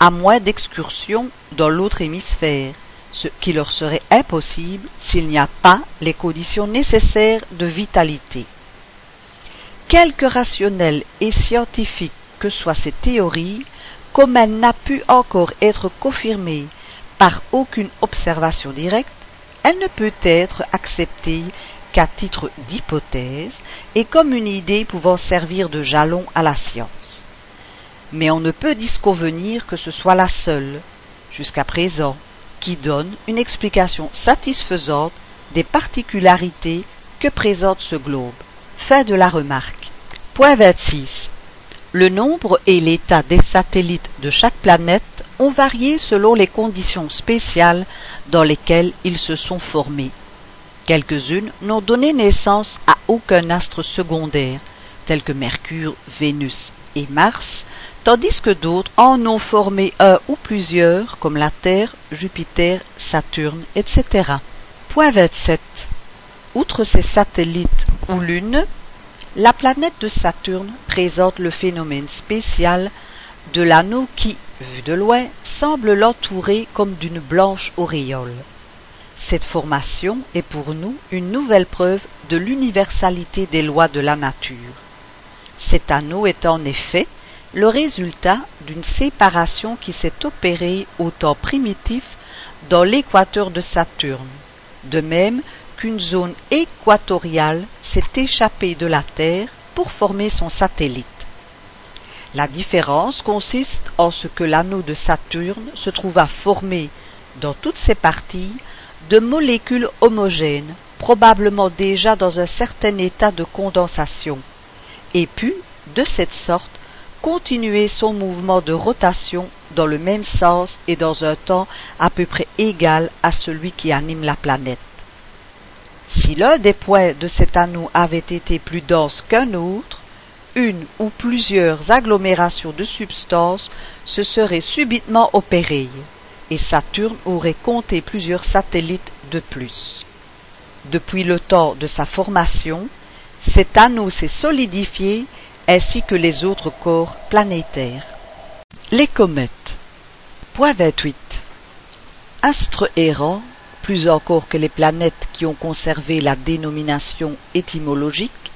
à moins d'excursions dans l'autre hémisphère, ce qui leur serait impossible s'il n'y a pas les conditions nécessaires de vitalité. Quelque rationnelles et scientifiques que soient ces théories, comme elle n'a pu encore être confirmée par aucune observation directe, elle ne peut être acceptée qu'à titre d'hypothèse et comme une idée pouvant servir de jalon à la science. Mais on ne peut disconvenir que ce soit la seule, jusqu'à présent, qui donne une explication satisfaisante des particularités que présente ce globe. Fin de la remarque. Point 26. Le nombre et l'état des satellites de chaque planète ont varié selon les conditions spéciales dans lesquelles ils se sont formés. Quelques-unes n'ont donné naissance à aucun astre secondaire, tel que Mercure, Vénus et Mars, tandis que d'autres en ont formé un ou plusieurs, comme la Terre, Jupiter, Saturne, etc. Point 27. Outre ces satellites ou lunes, la planète de Saturne présente le phénomène spécial de l'anneau qui, vu de loin, semble l'entourer comme d'une blanche auréole. Cette formation est pour nous une nouvelle preuve de l'universalité des lois de la nature. Cet anneau est en effet le résultat d'une séparation qui s'est opérée au temps primitif dans l'équateur de Saturne, de même qu'une zone équatoriale s'est échappée de la Terre pour former son satellite. La différence consiste en ce que l'anneau de Saturne se trouva formé dans toutes ses parties de molécules homogènes, probablement déjà dans un certain état de condensation, et put, de cette sorte, continuer son mouvement de rotation dans le même sens et dans un temps à peu près égal à celui qui anime la planète. Si l'un des points de cet anneau avait été plus dense qu'un autre, une ou plusieurs agglomérations de substances se seraient subitement opérées, et Saturne aurait compté plusieurs satellites de plus. Depuis le temps de sa formation, cet anneau s'est solidifié ainsi que les autres corps planétaires. Les comètes. Point 28. Astres errants plus encore que les planètes qui ont conservé la dénomination étymologique,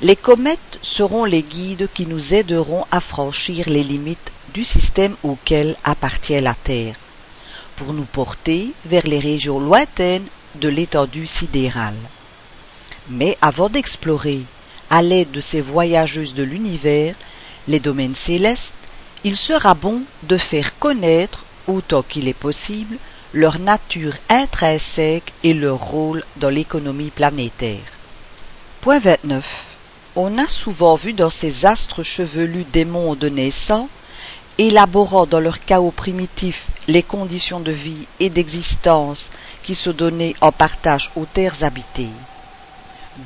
les comètes seront les guides qui nous aideront à franchir les limites du système auquel appartient la Terre, pour nous porter vers les régions lointaines de l'étendue sidérale. Mais avant d'explorer, à l'aide de ces voyageuses de l'univers, les domaines célestes, il sera bon de faire connaître, autant qu'il est possible, leur nature intrinsèque et leur rôle dans l'économie planétaire. Point 29. On a souvent vu dans ces astres chevelus des mondes naissants, élaborant dans leur chaos primitif les conditions de vie et d'existence qui se donnaient en partage aux terres habitées.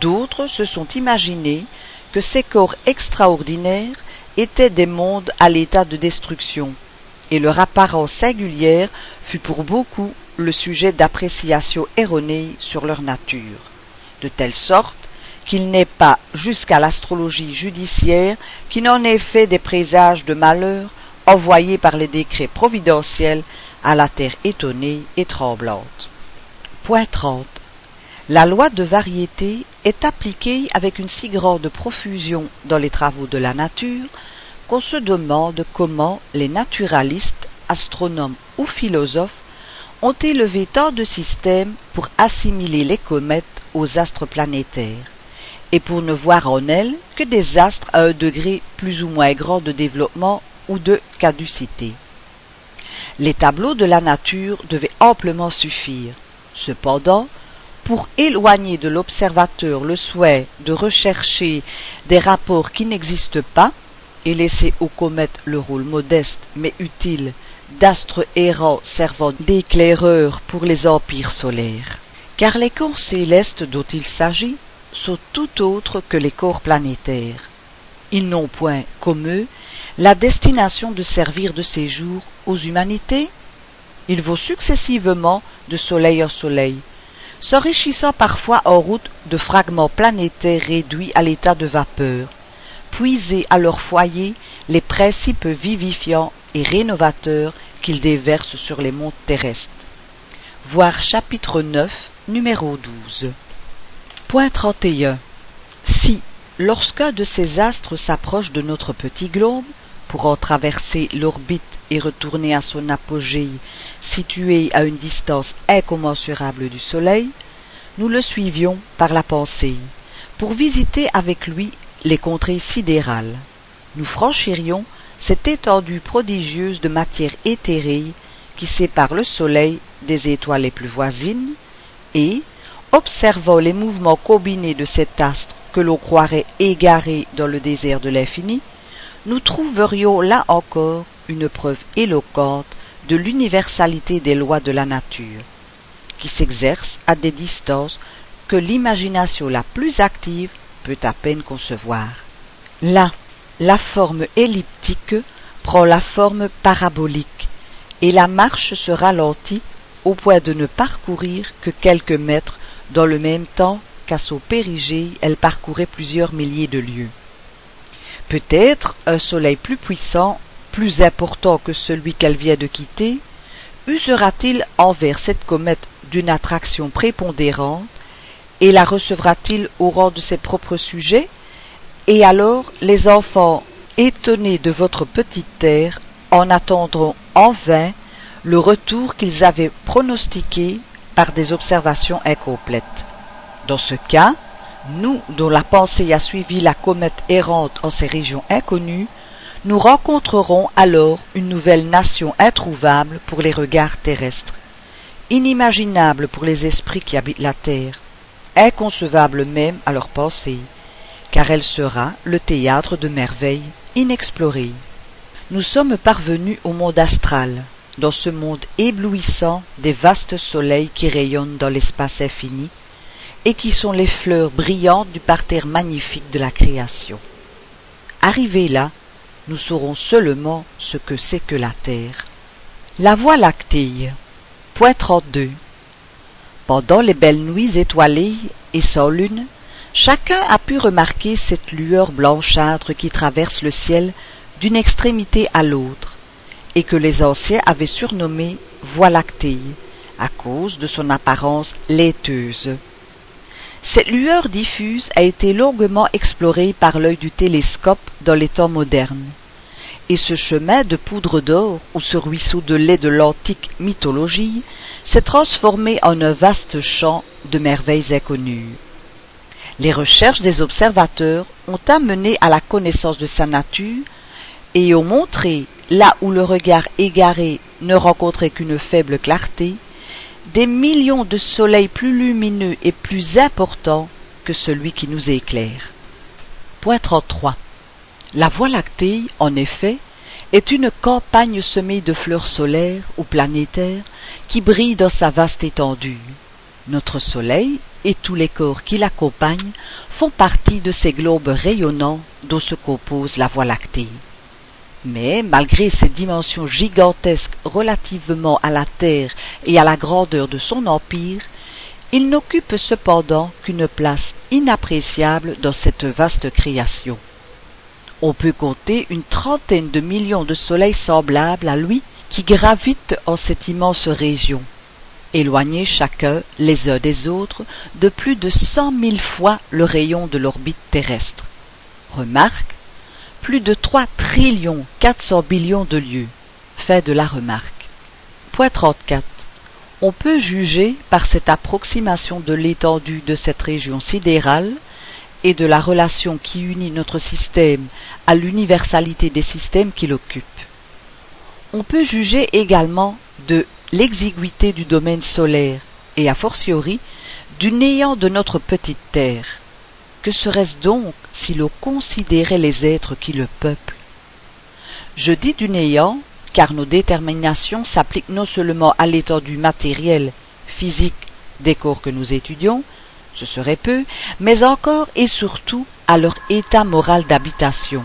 D'autres se sont imaginés que ces corps extraordinaires étaient des mondes à l'état de destruction, et leur apparence singulière fut pour beaucoup le sujet d'appréciations erronées sur leur nature, de telle sorte qu'il n'est pas jusqu'à l'astrologie judiciaire qui n'en ait fait des présages de malheur envoyés par les décrets providentiels à la terre étonnée et tremblante. Point 30. La loi de variété est appliquée avec une si grande profusion dans les travaux de la nature qu'on se demande comment les naturalistes, astronomes ou philosophes ont élevé tant de systèmes pour assimiler les comètes aux astres planétaires, et pour ne voir en elles que des astres à un degré plus ou moins grand de développement ou de caducité. Les tableaux de la nature devaient amplement suffire. Cependant, pour éloigner de l'observateur le souhait de rechercher des rapports qui n'existent pas, et laisser aux comètes le rôle modeste mais utile d'astres errants servant d'éclaireurs pour les empires solaires. Car les corps célestes dont il s'agit sont tout autres que les corps planétaires. Ils n'ont point, comme eux, la destination de servir de séjour aux humanités. Ils vont successivement de soleil en soleil, s'enrichissant parfois en route de fragments planétaires réduits à l'état de vapeur, puiser à leur foyer les principes vivifiants et rénovateurs qu'ils déversent sur les mondes terrestres. voir chapitre 9, numéro 12. Point 31. Si, lorsqu'un de ces astres s'approche de notre petit globe, pour en traverser l'orbite et retourner à son apogée situé à une distance incommensurable du Soleil, nous le suivions par la pensée, pour visiter avec lui les contrées sidérales. Nous franchirions cette étendue prodigieuse de matière éthérée qui sépare le Soleil des étoiles les plus voisines, et, observant les mouvements combinés de cet astre que l'on croirait égaré dans le désert de l'infini, nous trouverions là encore une preuve éloquente de l'universalité des lois de la nature, qui s'exercent à des distances que l'imagination la plus active peut à peine concevoir. Là, la forme elliptique prend la forme parabolique, et la marche se ralentit au point de ne parcourir que quelques mètres dans le même temps qu'à son périgée elle parcourait plusieurs milliers de lieues. Peut-être un soleil plus puissant, plus important que celui qu'elle vient de quitter, usera-t-il envers cette comète d'une attraction prépondérante et la recevra-t-il au rang de ses propres sujets? Et alors les enfants, étonnés de votre petite terre, en attendront en vain le retour qu'ils avaient pronostiqué par des observations incomplètes. Dans ce cas, nous dont la pensée a suivi la comète errante en ces régions inconnues, nous rencontrerons alors une nouvelle nation introuvable pour les regards terrestres, inimaginable pour les esprits qui habitent la terre, inconcevable même à leur pensée, car elle sera le théâtre de merveilles inexplorées. Nous sommes parvenus au monde astral, dans ce monde éblouissant des vastes soleils qui rayonnent dans l'espace infini, et qui sont les fleurs brillantes du parterre magnifique de la création. Arrivés là, nous saurons seulement ce que c'est que la Terre. La Voie lactée. Point 32. Pendant les belles nuits étoilées et sans lune, chacun a pu remarquer cette lueur blanchâtre qui traverse le ciel d'une extrémité à l'autre, et que les anciens avaient surnommée Voie lactée, à cause de son apparence laiteuse. Cette lueur diffuse a été longuement explorée par l'œil du télescope dans les temps modernes. Et ce chemin de poudre d'or ou ce ruisseau de lait de l'antique mythologie s'est transformé en un vaste champ de merveilles inconnues. Les recherches des observateurs ont amené à la connaissance de sa nature et ont montré, là où le regard égaré ne rencontrait qu'une faible clarté, des millions de soleils plus lumineux et plus importants que celui qui nous éclaire. Point 33. La Voie lactée, en effet, est une campagne semée de fleurs solaires ou planétaires qui brillent dans sa vaste étendue. Notre Soleil et tous les corps qui l'accompagnent font partie de ces globes rayonnants dont se compose la Voie lactée. Mais, malgré ses dimensions gigantesques relativement à la Terre et à la grandeur de son empire, il n'occupe cependant qu'une place inappréciable dans cette vaste création. On peut compter une trentaine de millions de soleils semblables à lui qui gravitent en cette immense région, éloignés chacun les uns des autres de plus de cent mille fois le rayon de l'orbite terrestre. Remarque plus de trois trillions quatre cents billions de lieues. Fait de la remarque. Point 34. On peut juger par cette approximation de l'étendue de cette région sidérale et de la relation qui unit notre système à l'universalité des systèmes qui l'occupent. On peut juger également de l'exiguïté du domaine solaire et a fortiori du néant de notre petite Terre. Que serait-ce donc si l'on considérait les êtres qui le peuplent? Je dis du néant, car nos déterminations s'appliquent non seulement à l'étendue matérielle, physique des corps que nous étudions, ce serait peu, mais encore et surtout à leur état moral d'habitation,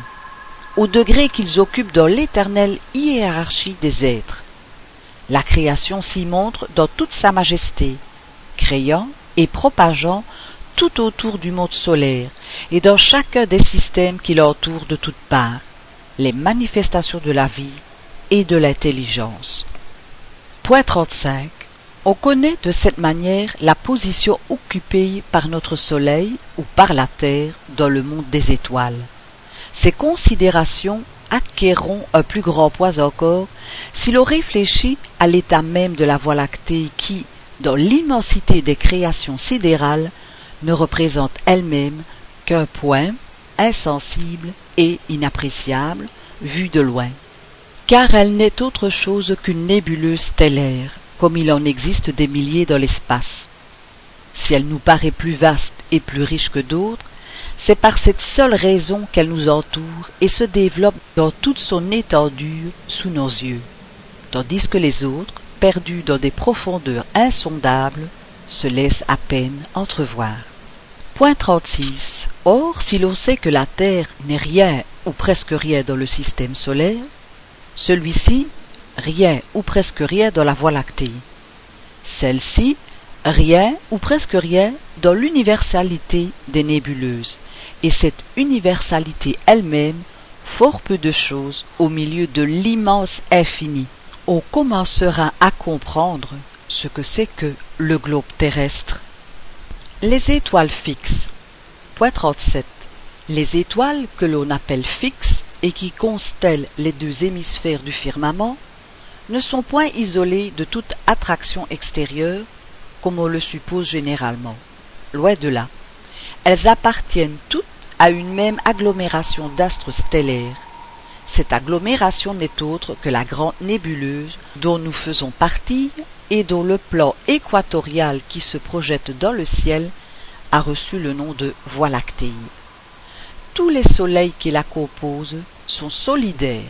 au degré qu'ils occupent dans l'éternelle hiérarchie des êtres. La création s'y montre dans toute sa majesté, créant et propageant tout autour du monde solaire et dans chacun des systèmes qui l'entourent de toutes parts, les manifestations de la vie et de l'intelligence. Point 35. On connaît de cette manière la position occupée par notre Soleil ou par la Terre dans le monde des étoiles. Ces considérations acquerront un plus grand poids encore si l'on réfléchit à l'état même de la Voie lactée qui, dans l'immensité des créations sidérales, ne représente elle-même qu'un point insensible et inappréciable vu de loin, car elle n'est autre chose qu'une nébuleuse stellaire comme il en existe des milliers dans l'espace. Si elle nous paraît plus vaste et plus riche que d'autres, c'est par cette seule raison qu'elle nous entoure et se développe dans toute son étendue sous nos yeux, tandis que les autres, perdus dans des profondeurs insondables, se laissent à peine entrevoir. Point 36. Or, si l'on sait que la Terre n'est rien ou presque rien dans le système solaire, celui-ci rien ou presque rien dans la Voie lactée. Celle-ci, rien ou presque rien dans l'universalité des nébuleuses, et cette universalité elle-même, fort peu de choses au milieu de l'immense infini. On commencera à comprendre ce que c'est que le globe terrestre. Les étoiles fixes. Point 37. Les étoiles que l'on appelle fixes et qui constellent les deux hémisphères du firmament ne sont point isolées de toute attraction extérieure, comme on le suppose généralement. Loin de là. Elles appartiennent toutes à une même agglomération d'astres stellaires. Cette agglomération n'est autre que la grande nébuleuse dont nous faisons partie et dont le plan équatorial qui se projette dans le ciel a reçu le nom de Voie lactée. Tous les soleils qui la composent sont solidaires,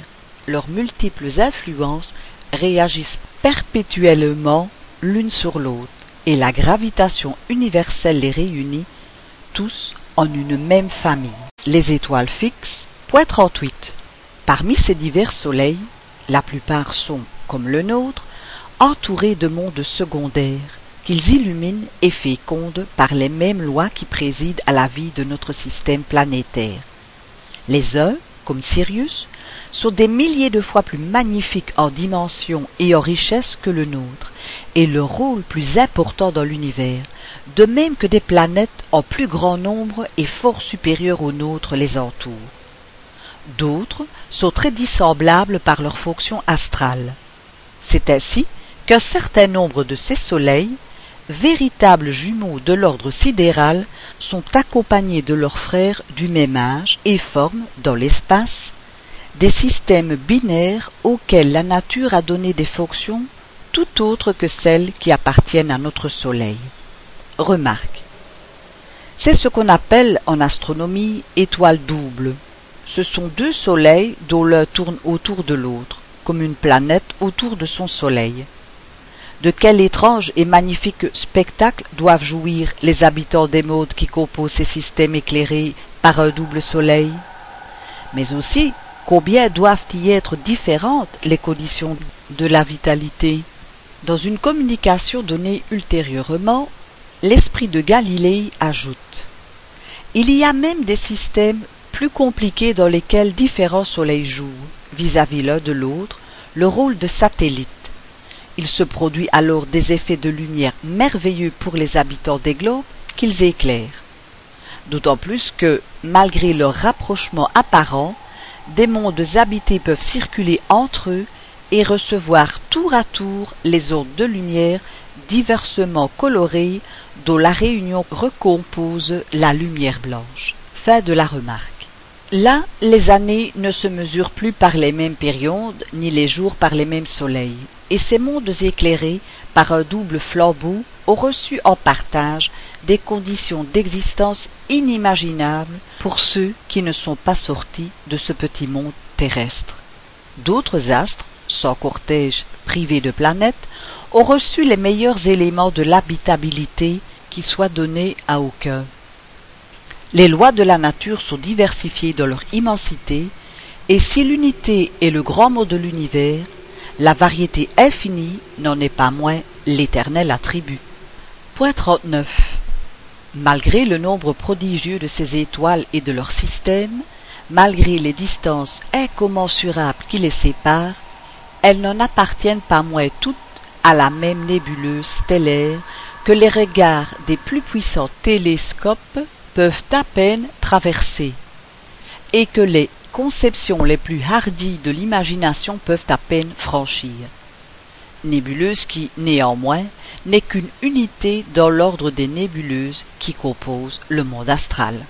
leurs multiples influences réagissent perpétuellement l'une sur l'autre, et la gravitation universelle les réunit tous en une même famille. Les étoiles fixes. Point 38. Parmi ces divers soleils, la plupart sont, comme le nôtre, entourés de mondes secondaires qu'ils illuminent et fécondent par les mêmes lois qui président à la vie de notre système planétaire. Les uns, comme Sirius, sont des milliers de fois plus magnifiques en dimension et en richesse que le nôtre, et leur rôle plus important dans l'univers, de même que des planètes en plus grand nombre et fort supérieures aux nôtres les entourent. D'autres sont très dissemblables par leur fonction astrale. C'est ainsi qu'un certain nombre de ces soleils, véritables jumeaux de l'ordre sidéral, sont accompagnés de leurs frères du même âge et forment, dans l'espace, des systèmes binaires auxquels la nature a donné des fonctions tout autres que celles qui appartiennent à notre Soleil. Remarque. C'est ce qu'on appelle en astronomie étoile double. Ce sont deux soleils dont l'un tourne autour de l'autre, comme une planète autour de son soleil. De quel étrange et magnifique spectacle doivent jouir les habitants des modes qui composent ces systèmes éclairés par un double soleil? Mais aussi Combien doivent y être différentes les conditions de la vitalité? Dans une communication donnée ultérieurement, l'esprit de Galilée ajoute Il y a même des systèmes plus compliqués dans lesquels différents soleils jouent, vis-à-vis l'un de l'autre, le rôle de satellite. Il se produit alors des effets de lumière merveilleux pour les habitants des globes qu'ils éclairent. D'autant plus que, malgré leur rapprochement apparent, des mondes habités peuvent circuler entre eux et recevoir tour à tour les ondes de lumière diversement colorées dont la réunion recompose la lumière blanche. Fin de la remarque. Là, les années ne se mesurent plus par les mêmes périodes, ni les jours par les mêmes soleils, et ces mondes éclairés par un double flambeau ont reçu en partage des conditions d'existence inimaginables pour ceux qui ne sont pas sortis de ce petit monde terrestre. D'autres astres, sans cortège, privés de planètes, ont reçu les meilleurs éléments de l'habitabilité qui soient donnés à aucun. Les lois de la nature sont diversifiées dans leur immensité, et si l'unité est le grand mot de l'univers, la variété infinie n'en est pas moins l'éternel attribut. Point 39. Malgré le nombre prodigieux de ces étoiles et de leurs systèmes, malgré les distances incommensurables qui les séparent, elles n'en appartiennent pas moins toutes à la même nébuleuse stellaire que les regards des plus puissants télescopes peuvent à peine traverser, et que les conceptions les plus hardies de l'imagination peuvent à peine franchir. Nébuleuse qui, néanmoins, n'est qu'une unité dans l'ordre des nébuleuses qui composent le monde astral.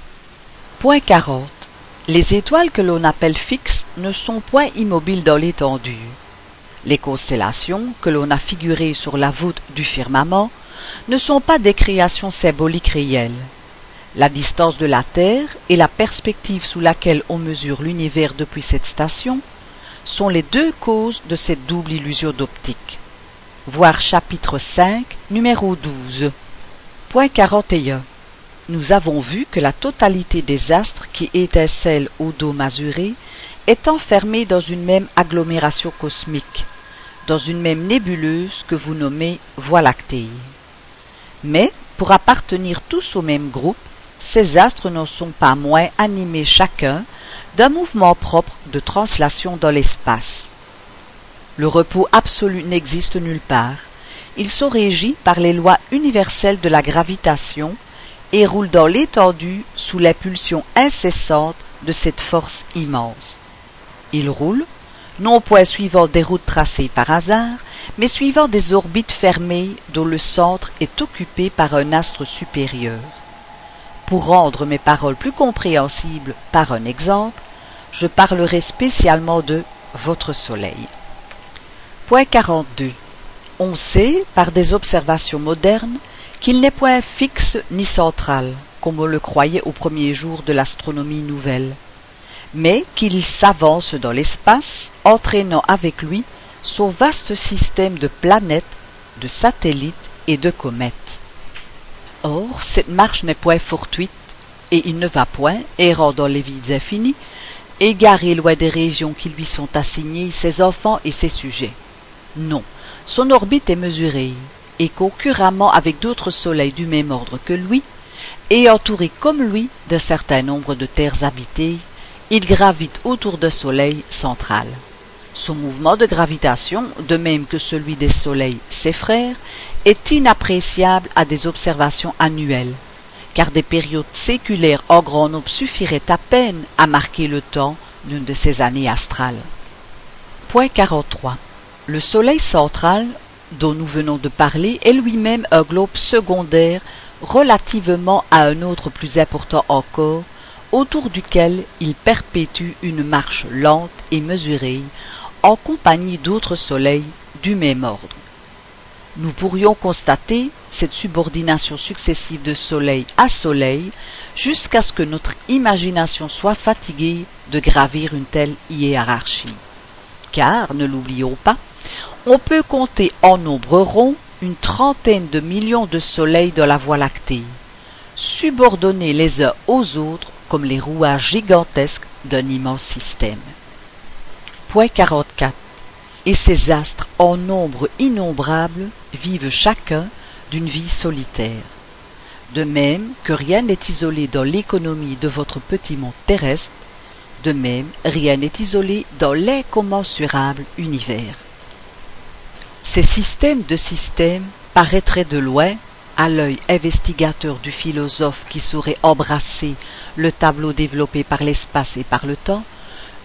Point 40. Les étoiles que l'on appelle fixes ne sont point immobiles dans l'étendue. Les constellations que l'on a figurées sur la voûte du firmament ne sont pas des créations symboliques réelles. La distance de la Terre et la perspective sous laquelle on mesure l'univers depuis cette station sont les deux causes de cette double illusion d'optique. Voir chapitre 5, numéro 12. Point 41. Nous avons vu que la totalité des astres qui étincellent au dos mazuré est enfermée dans une même agglomération cosmique, dans une même nébuleuse que vous nommez Voie lactée. Mais, pour appartenir tous au même groupe, ces astres ne sont pas moins animés chacun d'un mouvement propre de translation dans l'espace. Le repos absolu n'existe nulle part. Ils sont régis par les lois universelles de la gravitation et roulent dans l'étendue sous l'impulsion incessante de cette force immense. Ils roulent, non point suivant des routes tracées par hasard, mais suivant des orbites fermées dont le centre est occupé par un astre supérieur. Pour rendre mes paroles plus compréhensibles par un exemple, je parlerai spécialement de votre Soleil. Point 42. On sait, par des observations modernes, qu'il n'est point fixe ni central, comme on le croyait au premier jour de l'astronomie nouvelle, mais qu'il s'avance dans l'espace, entraînant avec lui son vaste système de planètes, de satellites et de comètes. Or, cette marche n'est point fortuite, et il ne va point, errant dans les vides infinis, égaré loin des régions qui lui sont assignées ses enfants et ses sujets. Non, son orbite est mesurée, et concurremment avec d'autres soleils du même ordre que lui, et entouré comme lui d'un certain nombre de terres habitées, il gravite autour d'un soleil central. Son mouvement de gravitation, de même que celui des soleils ses frères, est inappréciable à des observations annuelles, car des périodes séculaires en grand nombre suffiraient à peine à marquer le temps d'une de ces années astrales. Point 43. Le Soleil central, dont nous venons de parler, est lui-même un globe secondaire relativement à un autre plus important encore, autour duquel il perpétue une marche lente et mesurée, en compagnie d'autres soleils du même ordre. Nous pourrions constater cette subordination successive de soleil à soleil jusqu'à ce que notre imagination soit fatiguée de gravir une telle hiérarchie. Car, ne l'oublions pas, on peut compter en nombre rond une trentaine de millions de soleils dans la Voie lactée, subordonnés les uns aux autres comme les rouages gigantesques d'un immense système. Point 44. Et ces astres en nombre innombrable vivent chacun d'une vie solitaire. De même que rien n'est isolé dans l'économie de votre petit monde terrestre, de même rien n'est isolé dans l'incommensurable univers. Ces systèmes de systèmes paraîtraient de loin, à l'œil investigateur du philosophe qui saurait embrasser le tableau développé par l'espace et par le temps,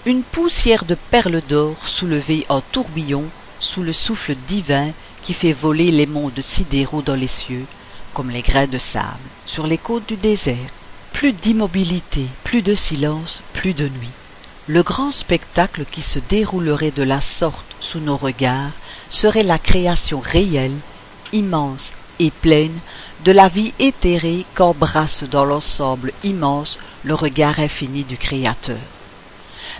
une poussière de perles d'or soulevée en tourbillon sous le souffle divin qui fait voler les mondes sidéraux dans les cieux, comme les grains de sable, sur les côtes du désert. Plus d'immobilité, plus de silence, plus de nuit. Le grand spectacle qui se déroulerait de la sorte sous nos regards serait la création réelle, immense et pleine de la vie éthérée qu'embrasse dans l'ensemble immense le regard infini du Créateur.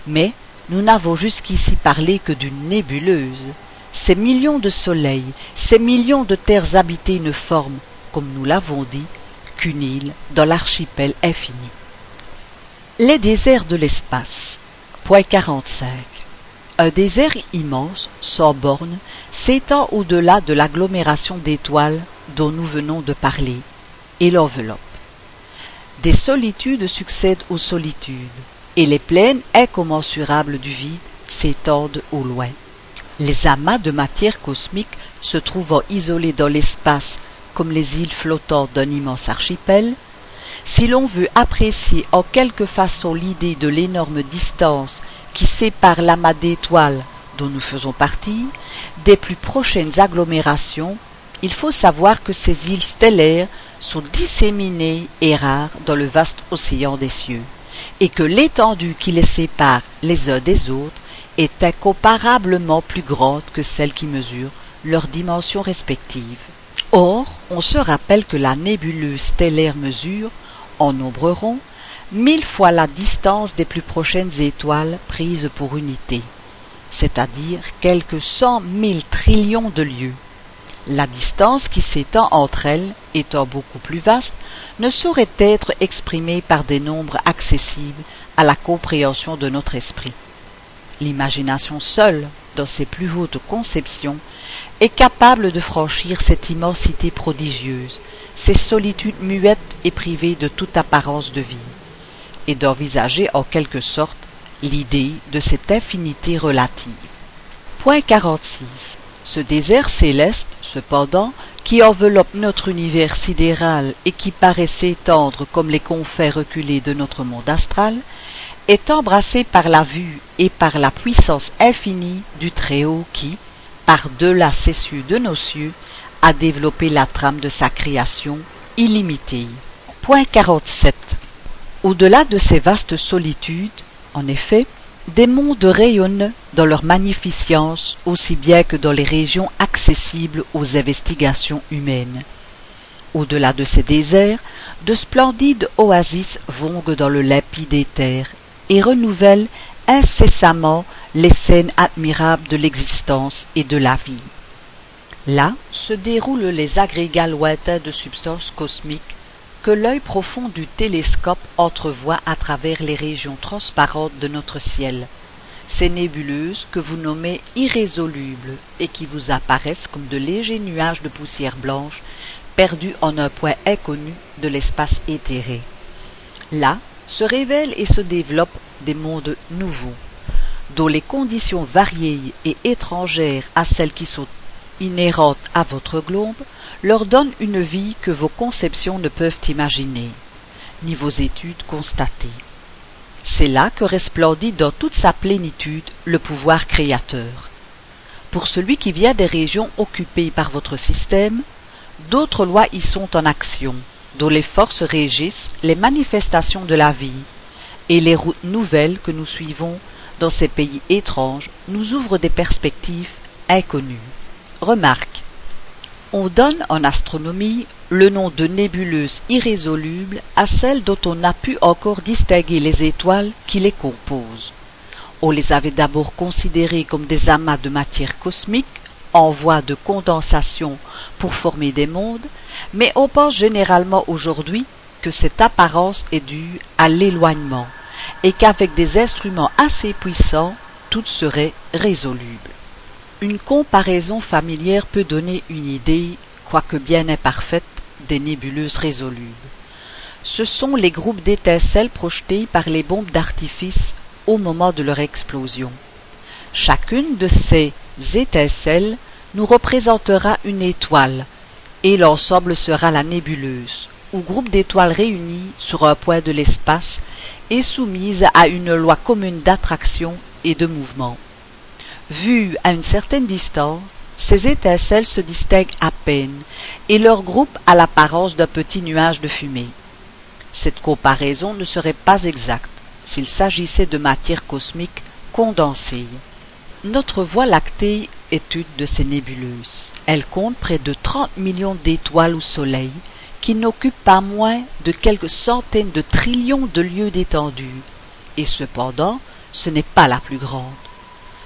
Mais nous n'avons jusqu'ici parlé que d'une nébuleuse. Ces millions de soleils, ces millions de terres habitées ne forment, comme nous l'avons dit, qu'une île dans l'archipel infini. Les déserts de l'espace. Point 45. Un désert immense, sans bornes, s'étend au-delà de l'agglomération d'étoiles dont nous venons de parler, et l'enveloppe. Des solitudes succèdent aux solitudes, et les plaines incommensurables du vide s'étendent au loin. Les amas de matière cosmique se trouvant isolés dans l'espace comme les îles flottantes d'un immense archipel, si l'on veut apprécier en quelque façon l'idée de l'énorme distance qui sépare l'amas d'étoiles dont nous faisons partie des plus prochaines agglomérations, il faut savoir que ces îles stellaires sont disséminées et rares dans le vaste océan des cieux, et que l'étendue qui les sépare les uns des autres est incomparablement plus grande que celle qui mesure leurs dimensions respectives. Or, on se rappelle que la nébuleuse stellaire mesure, en nombre rond, mille fois la distance des plus prochaines étoiles prises pour unité, c'est-à-dire quelques cent mille trillions de lieues. La distance qui s'étend entre elles, étant beaucoup plus vaste, ne saurait être exprimée par des nombres accessibles à la compréhension de notre esprit. L'imagination seule, dans ses plus hautes conceptions, est capable de franchir cette immensité prodigieuse, ces solitudes muettes et privées de toute apparence de vie, et d'envisager en quelque sorte l'idée de cette infinité relative. Point 46. Ce désert céleste, cependant, qui enveloppe notre univers sidéral et qui paraît s'étendre comme les confins reculés de notre monde astral, est embrassé par la vue et par la puissance infinie du Très-Haut qui, par-delà ces cieux de nos cieux, a développé la trame de sa création illimitée. Point 47. Au-delà de ces vastes solitudes, en effet, des mondes rayonnent dans leur magnificence aussi bien que dans les régions accessibles aux investigations humaines. Au-delà de ces déserts, de splendides oasis vonguent dans le limpide éther et renouvellent incessamment les scènes admirables de l'existence et de la vie. Là se déroulent les agrégats lointains de substances cosmiques que l'œil profond du télescope entrevoit à travers les régions transparentes de notre ciel, ces nébuleuses que vous nommez irrésolubles et qui vous apparaissent comme de légers nuages de poussière blanche perdus en un point inconnu de l'espace éthéré. Là se révèlent et se développent des mondes nouveaux, dont les conditions variées et étrangères à celles qui sont inhérentes à votre globe leur donnent une vie que vos conceptions ne peuvent imaginer, ni vos études constater. C'est là que resplendit dans toute sa plénitude le pouvoir créateur. Pour celui qui vient des régions occupées par votre système, d'autres lois y sont en action, dont les forces régissent les manifestations de la vie, et les routes nouvelles que nous suivons dans ces pays étranges nous ouvrent des perspectives inconnues. Remarque. On donne en astronomie le nom de nébuleuse irrésoluble à celles dont on n'a pu encore distinguer les étoiles qui les composent. On les avait d'abord considérées comme des amas de matière cosmique en voie de condensation pour former des mondes, mais on pense généralement aujourd'hui que cette apparence est due à l'éloignement et qu'avec des instruments assez puissants, tout serait résoluble. Une comparaison familière peut donner une idée, quoique bien imparfaite, des nébuleuses résolubles. Ce sont les groupes d'étincelles projetés par les bombes d'artifice au moment de leur explosion. Chacune de ces étincelles nous représentera une étoile, et l'ensemble sera la nébuleuse, ou groupe d'étoiles réunies sur un point de l'espace et soumise à une loi commune d'attraction et de mouvement. Vues à une certaine distance, ces étincelles se distinguent à peine, et leur groupe a l'apparence d'un petit nuage de fumée. Cette comparaison ne serait pas exacte s'il s'agissait de matière cosmique condensée. Notre Voie lactée est une de ces nébuleuses. Elle compte près de 30 millions d'étoiles au Soleil, qui n'occupe pas moins de quelques centaines de trillions de lieues d'étendue, et cependant ce n'est pas la plus grande.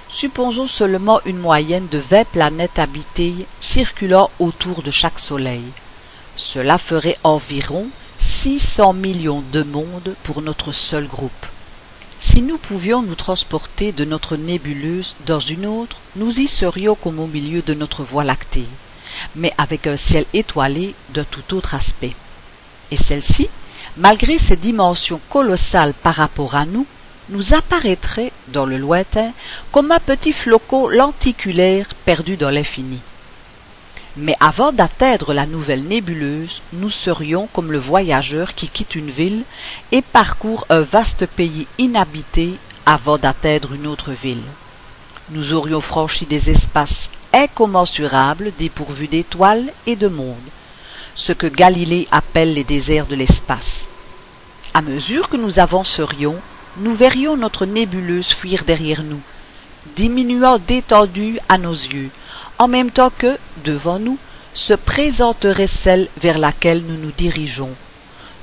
Supposons seulement une moyenne de vingt planètes habitées circulant autour de chaque soleil. Cela ferait environ six cents millions de mondes pour notre seul groupe. Si nous pouvions nous transporter de notre nébuleuse dans une autre, nous y serions comme au milieu de notre voie lactée mais avec un ciel étoilé de tout autre aspect. Et celle-ci, malgré ses dimensions colossales par rapport à nous, nous apparaîtrait dans le lointain comme un petit flocon lenticulaire perdu dans l'infini. Mais avant d'atteindre la nouvelle nébuleuse, nous serions comme le voyageur qui quitte une ville et parcourt un vaste pays inhabité avant d'atteindre une autre ville. Nous aurions franchi des espaces incommensurables dépourvus d'étoiles et de mondes, ce que Galilée appelle les déserts de l'espace. À mesure que nous avancerions, nous verrions notre nébuleuse fuir derrière nous, diminuant d'étendue à nos yeux, en même temps que, devant nous, se présenterait celle vers laquelle nous nous dirigeons,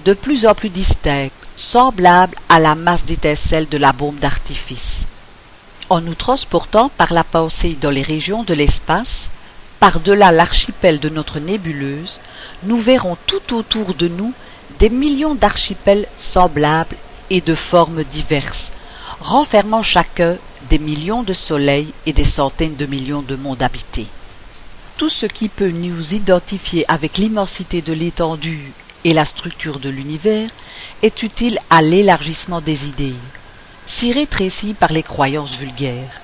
de plus en plus distincte, semblable à la masse d'étincelles de la bombe d'artifice. En nous transportant par la pensée dans les régions de l'espace, par-delà l'archipel de notre nébuleuse, nous verrons tout autour de nous des millions d'archipels semblables et de formes diverses, renfermant chacun des millions de soleils et des centaines de millions de mondes habités. Tout ce qui peut nous identifier avec l'immensité de l'étendue et la structure de l'univers est utile à l'élargissement des idées, si rétrécies par les croyances vulgaires.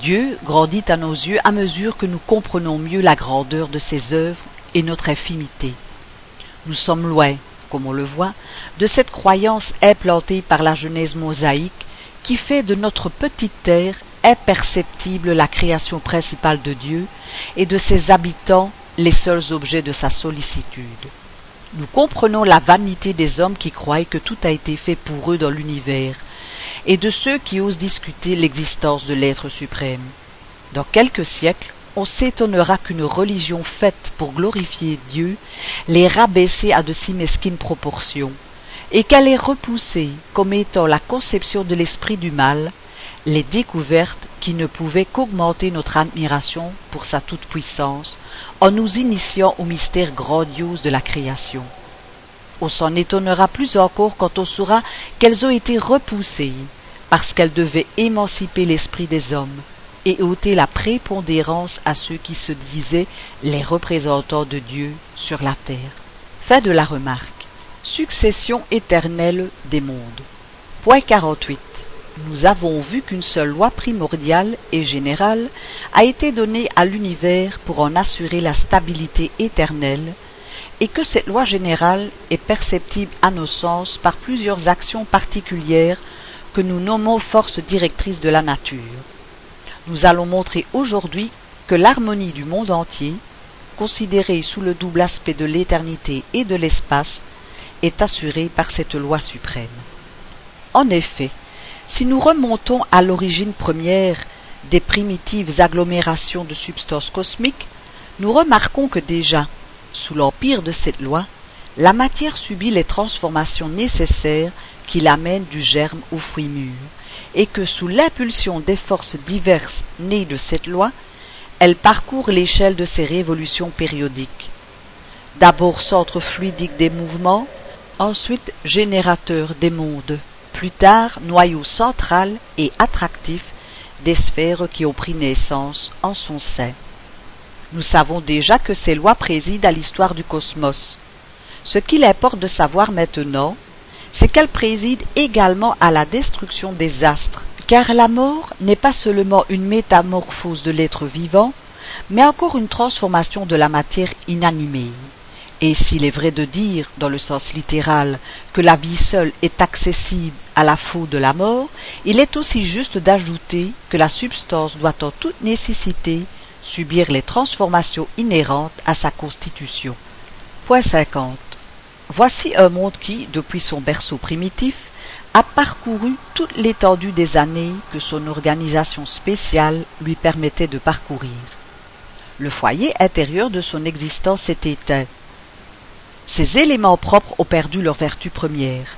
Dieu grandit à nos yeux à mesure que nous comprenons mieux la grandeur de ses œuvres et notre infimité. Nous sommes loin, comme on le voit, de cette croyance implantée par la Genèse mosaïque qui fait de notre petite terre imperceptible la création principale de Dieu et de ses habitants les seuls objets de sa sollicitude. Nous comprenons la vanité des hommes qui croient que tout a été fait pour eux dans l'univers, et de ceux qui osent discuter l'existence de l'être suprême. Dans quelques siècles, on s'étonnera qu'une religion faite pour glorifier Dieu l'ait rabaissé à de si mesquines proportions, et qu'elle ait repoussé, comme étant la conception de l'esprit du mal, les découvertes qui ne pouvaient qu'augmenter notre admiration pour sa toute-puissance en nous initiant au mystère grandiose de la création. On s'en étonnera plus encore quand on saura qu'elles ont été repoussées parce qu'elles devaient émanciper l'esprit des hommes et ôter la prépondérance à ceux qui se disaient les représentants de Dieu sur la terre. Fin de la remarque. Succession éternelle des mondes. Point 48. Nous avons vu qu'une seule loi primordiale et générale a été donnée à l'univers pour en assurer la stabilité éternelle, et que cette loi générale est perceptible à nos sens par plusieurs actions particulières que nous nommons forces directrices de la nature. Nous allons montrer aujourd'hui que l'harmonie du monde entier, considérée sous le double aspect de l'éternité et de l'espace, est assurée par cette loi suprême. En effet, si nous remontons à l'origine première des primitives agglomérations de substances cosmiques, nous remarquons que déjà, sous l'empire de cette loi, la matière subit les transformations nécessaires qui l'amènent du germe au fruit mûr, et que sous l'impulsion des forces diverses nées de cette loi, elle parcourt l'échelle de ces révolutions périodiques. D'abord centre fluidique des mouvements, ensuite générateur des mondes, plus tard noyau central et attractif des sphères qui ont pris naissance en son sein. Nous savons déjà que ces lois président à l'histoire du cosmos. Ce qu'il importe de savoir maintenant, c'est qu'elles président également à la destruction des astres, car la mort n'est pas seulement une métamorphose de l'être vivant, mais encore une transformation de la matière inanimée. Et s'il est vrai de dire, dans le sens littéral, que la vie seule est accessible à la faute de la mort, il est aussi juste d'ajouter que la substance doit en toute nécessité subir les transformations inhérentes à sa constitution. Point 50. Voici un monde qui, depuis son berceau primitif, a parcouru toute l'étendue des années que son organisation spéciale lui permettait de parcourir. Le foyer intérieur de son existence s'est éteint. Ses éléments propres ont perdu leur vertu première.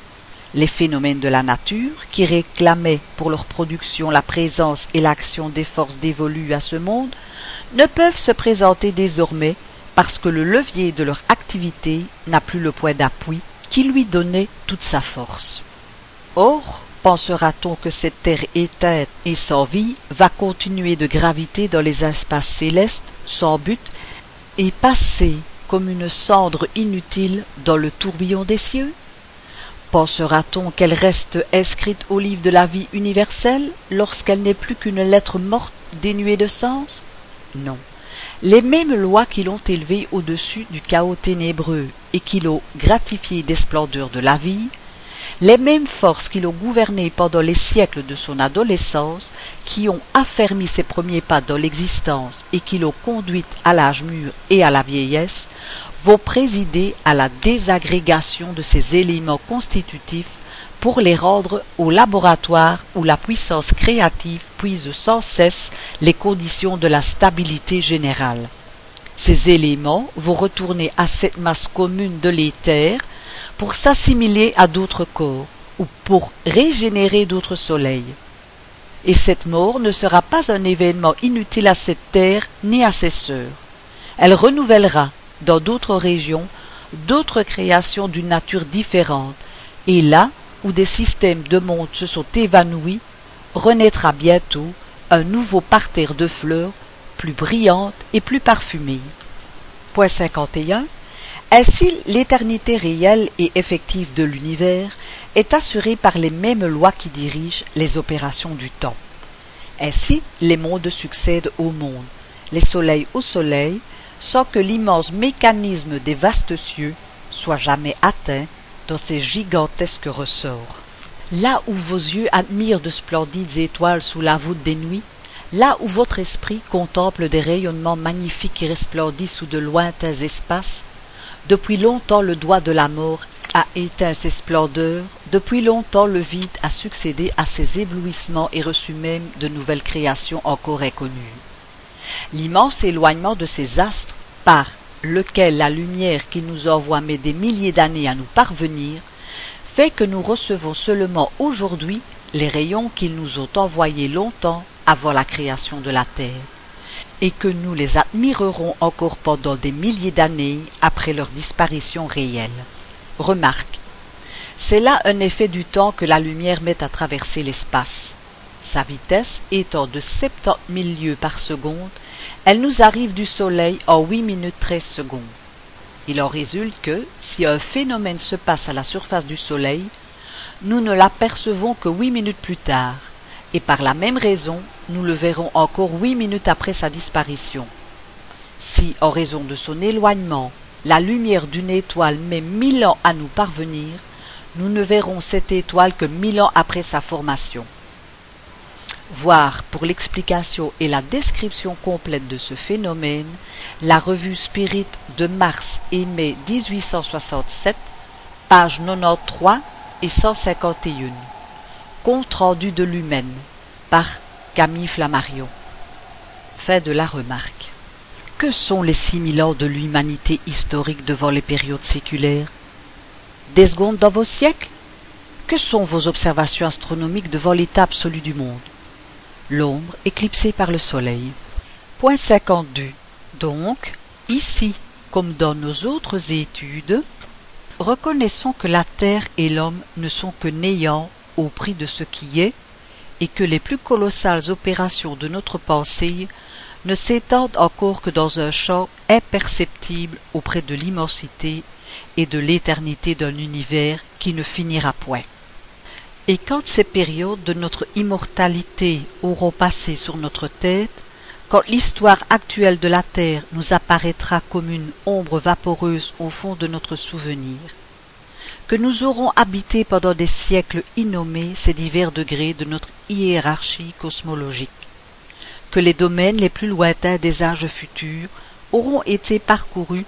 Les phénomènes de la nature, qui réclamaient pour leur production la présence et l'action des forces dévolues à ce monde, ne peuvent se présenter désormais parce que le levier de leur activité n'a plus le point d'appui qui lui donnait toute sa force. Or, pensera-t-on que cette terre éteinte et sans vie va continuer de graviter dans les espaces célestes sans but et passer comme une cendre inutile dans le tourbillon des cieux? Pensera-t-on qu'elle reste inscrite au livre de la vie universelle lorsqu'elle n'est plus qu'une lettre morte dénuée de sens? Non. Les mêmes lois qui l'ont élevée au-dessus du chaos ténébreux et qui l'ont gratifiée des splendeurs de la vie, les mêmes forces qui l'ont gouverné pendant les siècles de son adolescence, qui ont affermi ses premiers pas dans l'existence et qui l'ont conduite à l'âge mûr et à la vieillesse, vont présider à la désagrégation de ces éléments constitutifs pour les rendre au laboratoire où la puissance créative puise sans cesse les conditions de la stabilité générale. Ces éléments vont retourner à cette masse commune de l'éther pour s'assimiler à d'autres corps ou pour régénérer d'autres soleils. Et cette mort ne sera pas un événement inutile à cette terre ni à ses sœurs. Elle renouvellera, dans d'autres régions, d'autres créations d'une nature différente, et là où des systèmes de monde se sont évanouis, renaîtra bientôt un nouveau parterre de fleurs plus brillantes et plus parfumées. Point 51. Ainsi, l'éternité réelle et effective de l'univers est assurée par les mêmes lois qui dirigent les opérations du temps. Ainsi, les mondes succèdent aux mondes, les soleils au soleil, sans que l'immense mécanisme des vastes cieux soit jamais atteint dans ces gigantesques ressorts. Là où vos yeux admirent de splendides étoiles sous la voûte des nuits, là où votre esprit contemple des rayonnements magnifiques qui resplendissent sous de lointains espaces, depuis longtemps le doigt de la mort a éteint ces splendeurs, depuis longtemps le vide a succédé à ces éblouissements et reçu même de nouvelles créations encore inconnues. L'immense éloignement de ces astres par lequel la lumière qui nous envoie met des milliers d'années à nous parvenir, fait que nous recevons seulement aujourd'hui les rayons qu'ils nous ont envoyés longtemps avant la création de la Terre, et que nous les admirerons encore pendant des milliers d'années après leur disparition réelle. Remarque. C'est là un effet du temps que la lumière met à traverser l'espace. Sa vitesse étant de 70 000 lieues par seconde, elle nous arrive du Soleil en 8 minutes 13 secondes. Il en résulte que, si un phénomène se passe à la surface du Soleil, nous ne l'apercevons que huit minutes plus tard, et par la même raison, nous le verrons encore huit minutes après sa disparition. Si, en raison de son éloignement, la lumière d'une étoile met mille ans à nous parvenir, nous ne verrons cette étoile que mille ans après sa formation voir pour l'explication et la description complète de ce phénomène la revue Spirit de mars et mai 1867, pages 93 et 151. Compte rendu de l'humaine par Camille Flammarion. Fait de la remarque. Que sont les six mille ans de l'humanité historique devant les périodes séculaires? Des secondes dans vos siècles? Que sont vos observations astronomiques devant l'état absolu du monde? L'ombre éclipsée par le soleil. Point 52. Donc, ici, comme dans nos autres études, reconnaissons que la Terre et l'homme ne sont que néants au prix de ce qui est, et que les plus colossales opérations de notre pensée ne s'étendent encore que dans un champ imperceptible auprès de l'immensité et de l'éternité d'un univers qui ne finira point. Et quand ces périodes de notre immortalité auront passé sur notre tête, quand l'histoire actuelle de la Terre nous apparaîtra comme une ombre vaporeuse au fond de notre souvenir, que nous aurons habité pendant des siècles innommés ces divers degrés de notre hiérarchie cosmologique, que les domaines les plus lointains des âges futurs auront été parcourus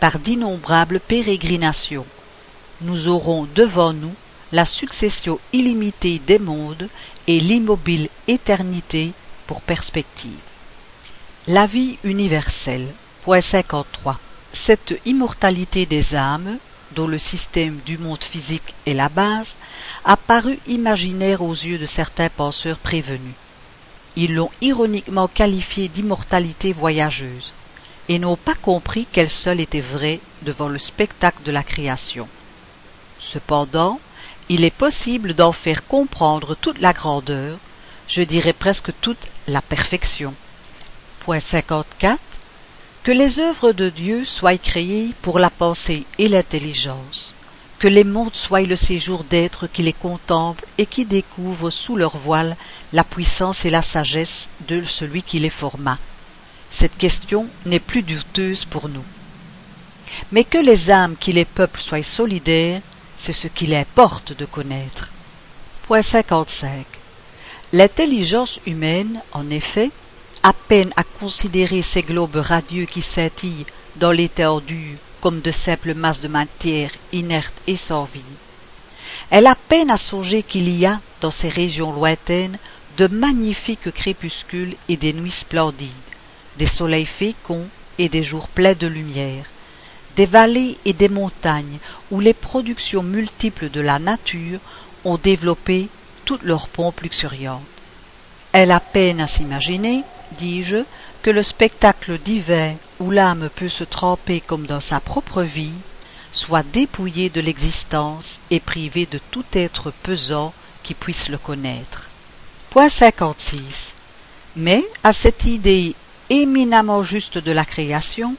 par d'innombrables pérégrinations, nous aurons devant nous la succession illimitée des mondes et l'immobile éternité pour perspective. La vie universelle. Point 53. Cette immortalité des âmes, dont le système du monde physique est la base, a paru imaginaire aux yeux de certains penseurs prévenus. Ils l'ont ironiquement qualifiée d'immortalité voyageuse, et n'ont pas compris qu'elle seule était vraie devant le spectacle de la création. Cependant, il est possible d'en faire comprendre toute la grandeur, je dirais presque toute la perfection. Point 54. Que les œuvres de Dieu soient créées pour la pensée et l'intelligence, que les mondes soient le séjour d'êtres qui les contemplent et qui découvrent sous leur voile la puissance et la sagesse de celui qui les forma. Cette question n'est plus douteuse pour nous. Mais que les âmes qui les peuplent soient solidaires, c'est ce qu'il importe de connaître. Point 55. L'intelligence humaine, en effet, à peine à considérer ces globes radieux qui scintillent dans l'étendue comme de simples masses de matière inertes et sans vie. Elle a peine à songer qu'il y a, dans ces régions lointaines, de magnifiques crépuscules et des nuits splendides, des soleils féconds et des jours pleins de lumière, des vallées et des montagnes où les productions multiples de la nature ont développé toute leur pompe luxuriante. Elle a peine à s'imaginer, dis-je, que le spectacle divin où l'âme peut se tremper comme dans sa propre vie soit dépouillé de l'existence et privé de tout être pesant qui puisse le connaître. Point 56. Mais à cette idée éminemment juste de la création,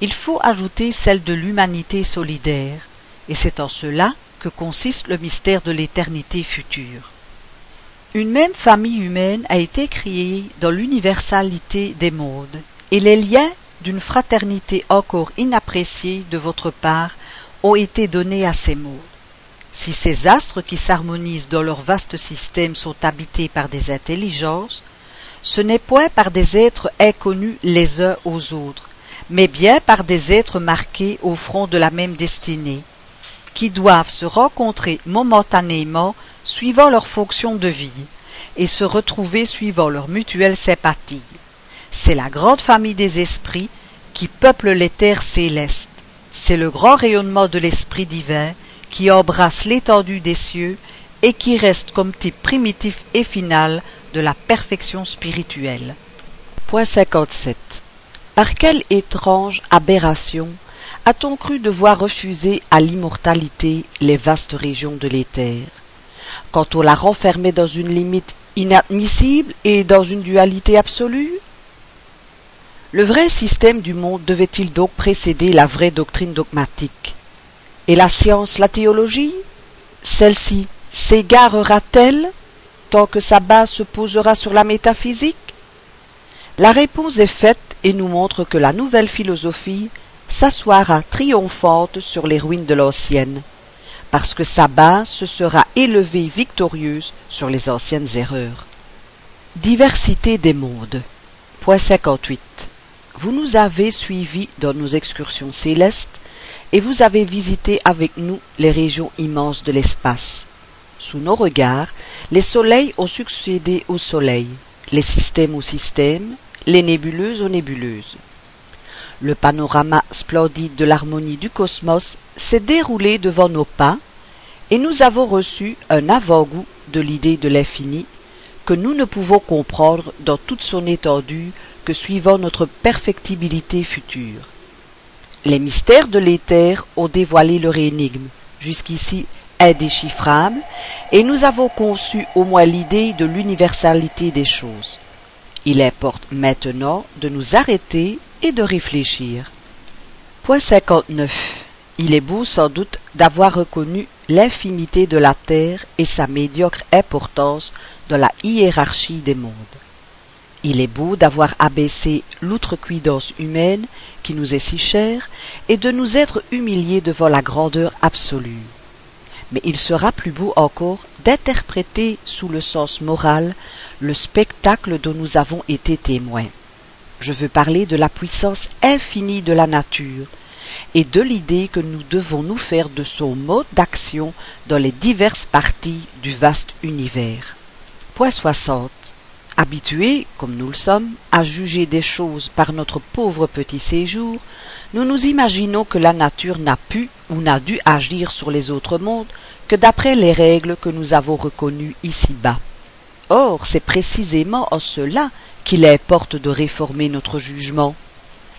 il faut ajouter celle de l'humanité solidaire, et c'est en cela que consiste le mystère de l'éternité future. Une même famille humaine a été créée dans l'universalité des mondes, et les liens d'une fraternité encore inappréciée de votre part ont été donnés à ces mondes. Si ces astres qui s'harmonisent dans leur vaste système sont habités par des intelligences, ce n'est point par des êtres inconnus les uns aux autres, mais bien par des êtres marqués au front de la même destinée, qui doivent se rencontrer momentanément suivant leur fonction de vie, et se retrouver suivant leur mutuelle sympathie. C'est la grande famille des esprits qui peuple les terres célestes. C'est le grand rayonnement de l'esprit divin qui embrasse l'étendue des cieux et qui reste comme type primitif et final de la perfection spirituelle. Point 57. Par quelle étrange aberration a-t-on cru devoir refuser à l'immortalité les vastes régions de l'éther? Quand on l'a renfermé dans une limite inadmissible et dans une dualité absolue? Le vrai système du monde devait-il donc précéder la vraie doctrine dogmatique? Et la science, la théologie? Celle-ci s'égarera-t-elle tant que sa base se posera sur la métaphysique? La réponse est faite et nous montre que la nouvelle philosophie s'assoira triomphante sur les ruines de l'ancienne parce que sa base se sera élevée victorieuse sur les anciennes erreurs. Diversité des mondes. Point 58. Vous nous avez suivis dans nos excursions célestes et vous avez visité avec nous les régions immenses de l'espace. Sous nos regards, les soleils ont succédé aux soleils, les systèmes aux systèmes, les nébuleuses aux nébuleuses. Le panorama splendide de l'harmonie du cosmos s'est déroulé devant nos pas, et nous avons reçu un avant-goût de l'idée de l'infini que nous ne pouvons comprendre dans toute son étendue que suivant notre perfectibilité future. Les mystères de l'éther ont dévoilé leur énigme, jusqu'ici indéchiffrable, et nous avons conçu au moins l'idée de l'universalité des choses. Il importe maintenant de nous arrêter et de réfléchir. Point 59. Il est beau sans doute d'avoir reconnu l'infimité de la terre et sa médiocre importance dans la hiérarchie des mondes. Il est beau d'avoir abaissé l'outrecuidance humaine qui nous est si chère et de nous être humiliés devant la grandeur absolue. Mais il sera plus beau encore d'interpréter sous le sens moral le spectacle dont nous avons été témoins. Je veux parler de la puissance infinie de la nature et de l'idée que nous devons nous faire de son mode d'action dans les diverses parties du vaste univers. Point 60. Habitués, comme nous le sommes, à juger des choses par notre pauvre petit séjour, nous nous imaginons que la nature n'a pu ou n'a dû agir sur les autres mondes que d'après les règles que nous avons reconnues ici-bas. Or, c'est précisément en cela qu'il importe de réformer notre jugement.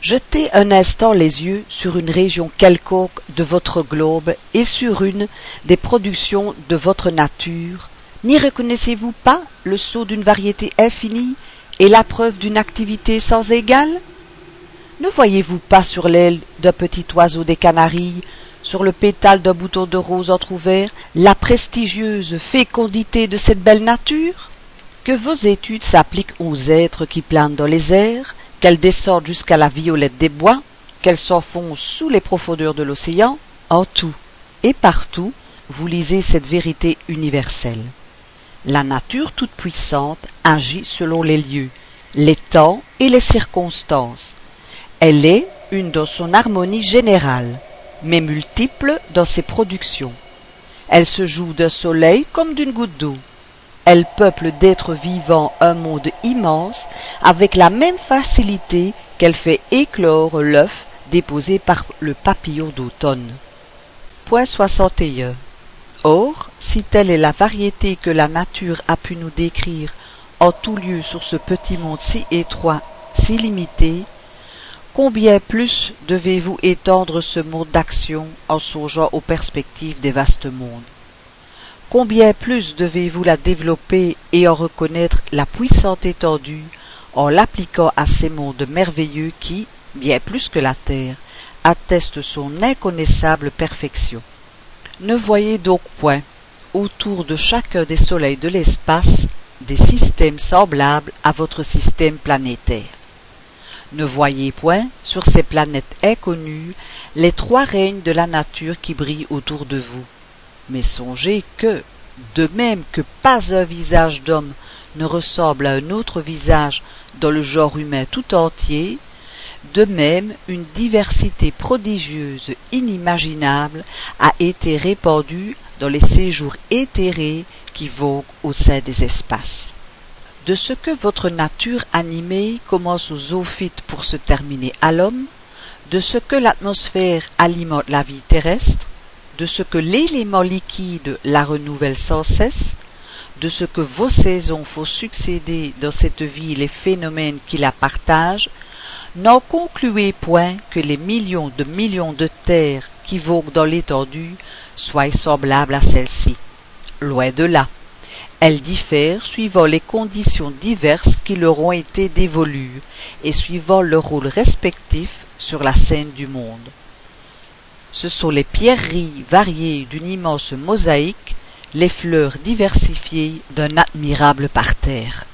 Jetez un instant les yeux sur une région quelconque de votre globe et sur une des productions de votre nature. N'y reconnaissez-vous pas le sceau d'une variété infinie et la preuve d'une activité sans égale? Ne voyez-vous pas sur l'aile d'un petit oiseau des Canaries sur le pétale d'un bouton de rose entr'ouvert, la prestigieuse fécondité de cette belle nature? Que vos études s'appliquent aux êtres qui planent dans les airs, qu'elles descendent jusqu'à la violette des bois, qu'elles s'enfoncent sous les profondeurs de l'océan, en tout et partout, vous lisez cette vérité universelle. La nature toute-puissante agit selon les lieux, les temps et les circonstances. Elle est une dans son harmonie générale, mais multiple dans ses productions. Elle se joue d'un soleil comme d'une goutte d'eau. Elle peuple d'êtres vivants un monde immense avec la même facilité qu'elle fait éclore l'œuf déposé par le papillon d'automne. Point 61. Or, si telle est la variété que la nature a pu nous décrire en tout lieu sur ce petit monde si étroit, si limité, combien plus devez-vous étendre ce monde d'action en songeant aux perspectives des vastes mondes? Combien plus devez-vous la développer et en reconnaître la puissante étendue en l'appliquant à ces mondes merveilleux qui, bien plus que la terre, attestent son inconnaissable perfection. Ne voyez donc point, autour de chacun des soleils de l'espace, des systèmes semblables à votre système planétaire. Ne voyez point, sur ces planètes inconnues, les trois règnes de la nature qui brillent autour de vous. Mais songez que, de même que pas un visage d'homme ne ressemble à un autre visage dans le genre humain tout entier, de même, une diversité prodigieuse, inimaginable, a été répandue dans les séjours éthérés qui voguent au sein des espaces. De ce que votre nature animée commence aux zoophytes pour se terminer à l'homme, de ce que l'atmosphère alimente la vie terrestre, de ce que l'élément liquide la renouvelle sans cesse, de ce que vos saisons font succéder dans cette vie les phénomènes qui la partagent, N'en concluez point que les millions de millions de terres qui voguent dans l'étendue soient semblables à celle-ci. Loin de là. Elles diffèrent suivant les conditions diverses qui leur ont été dévolues et suivant leur rôle respectif sur la scène du monde. Ce sont les pierreries variées d'une immense mosaïque, les fleurs diversifiées d'un admirable parterre.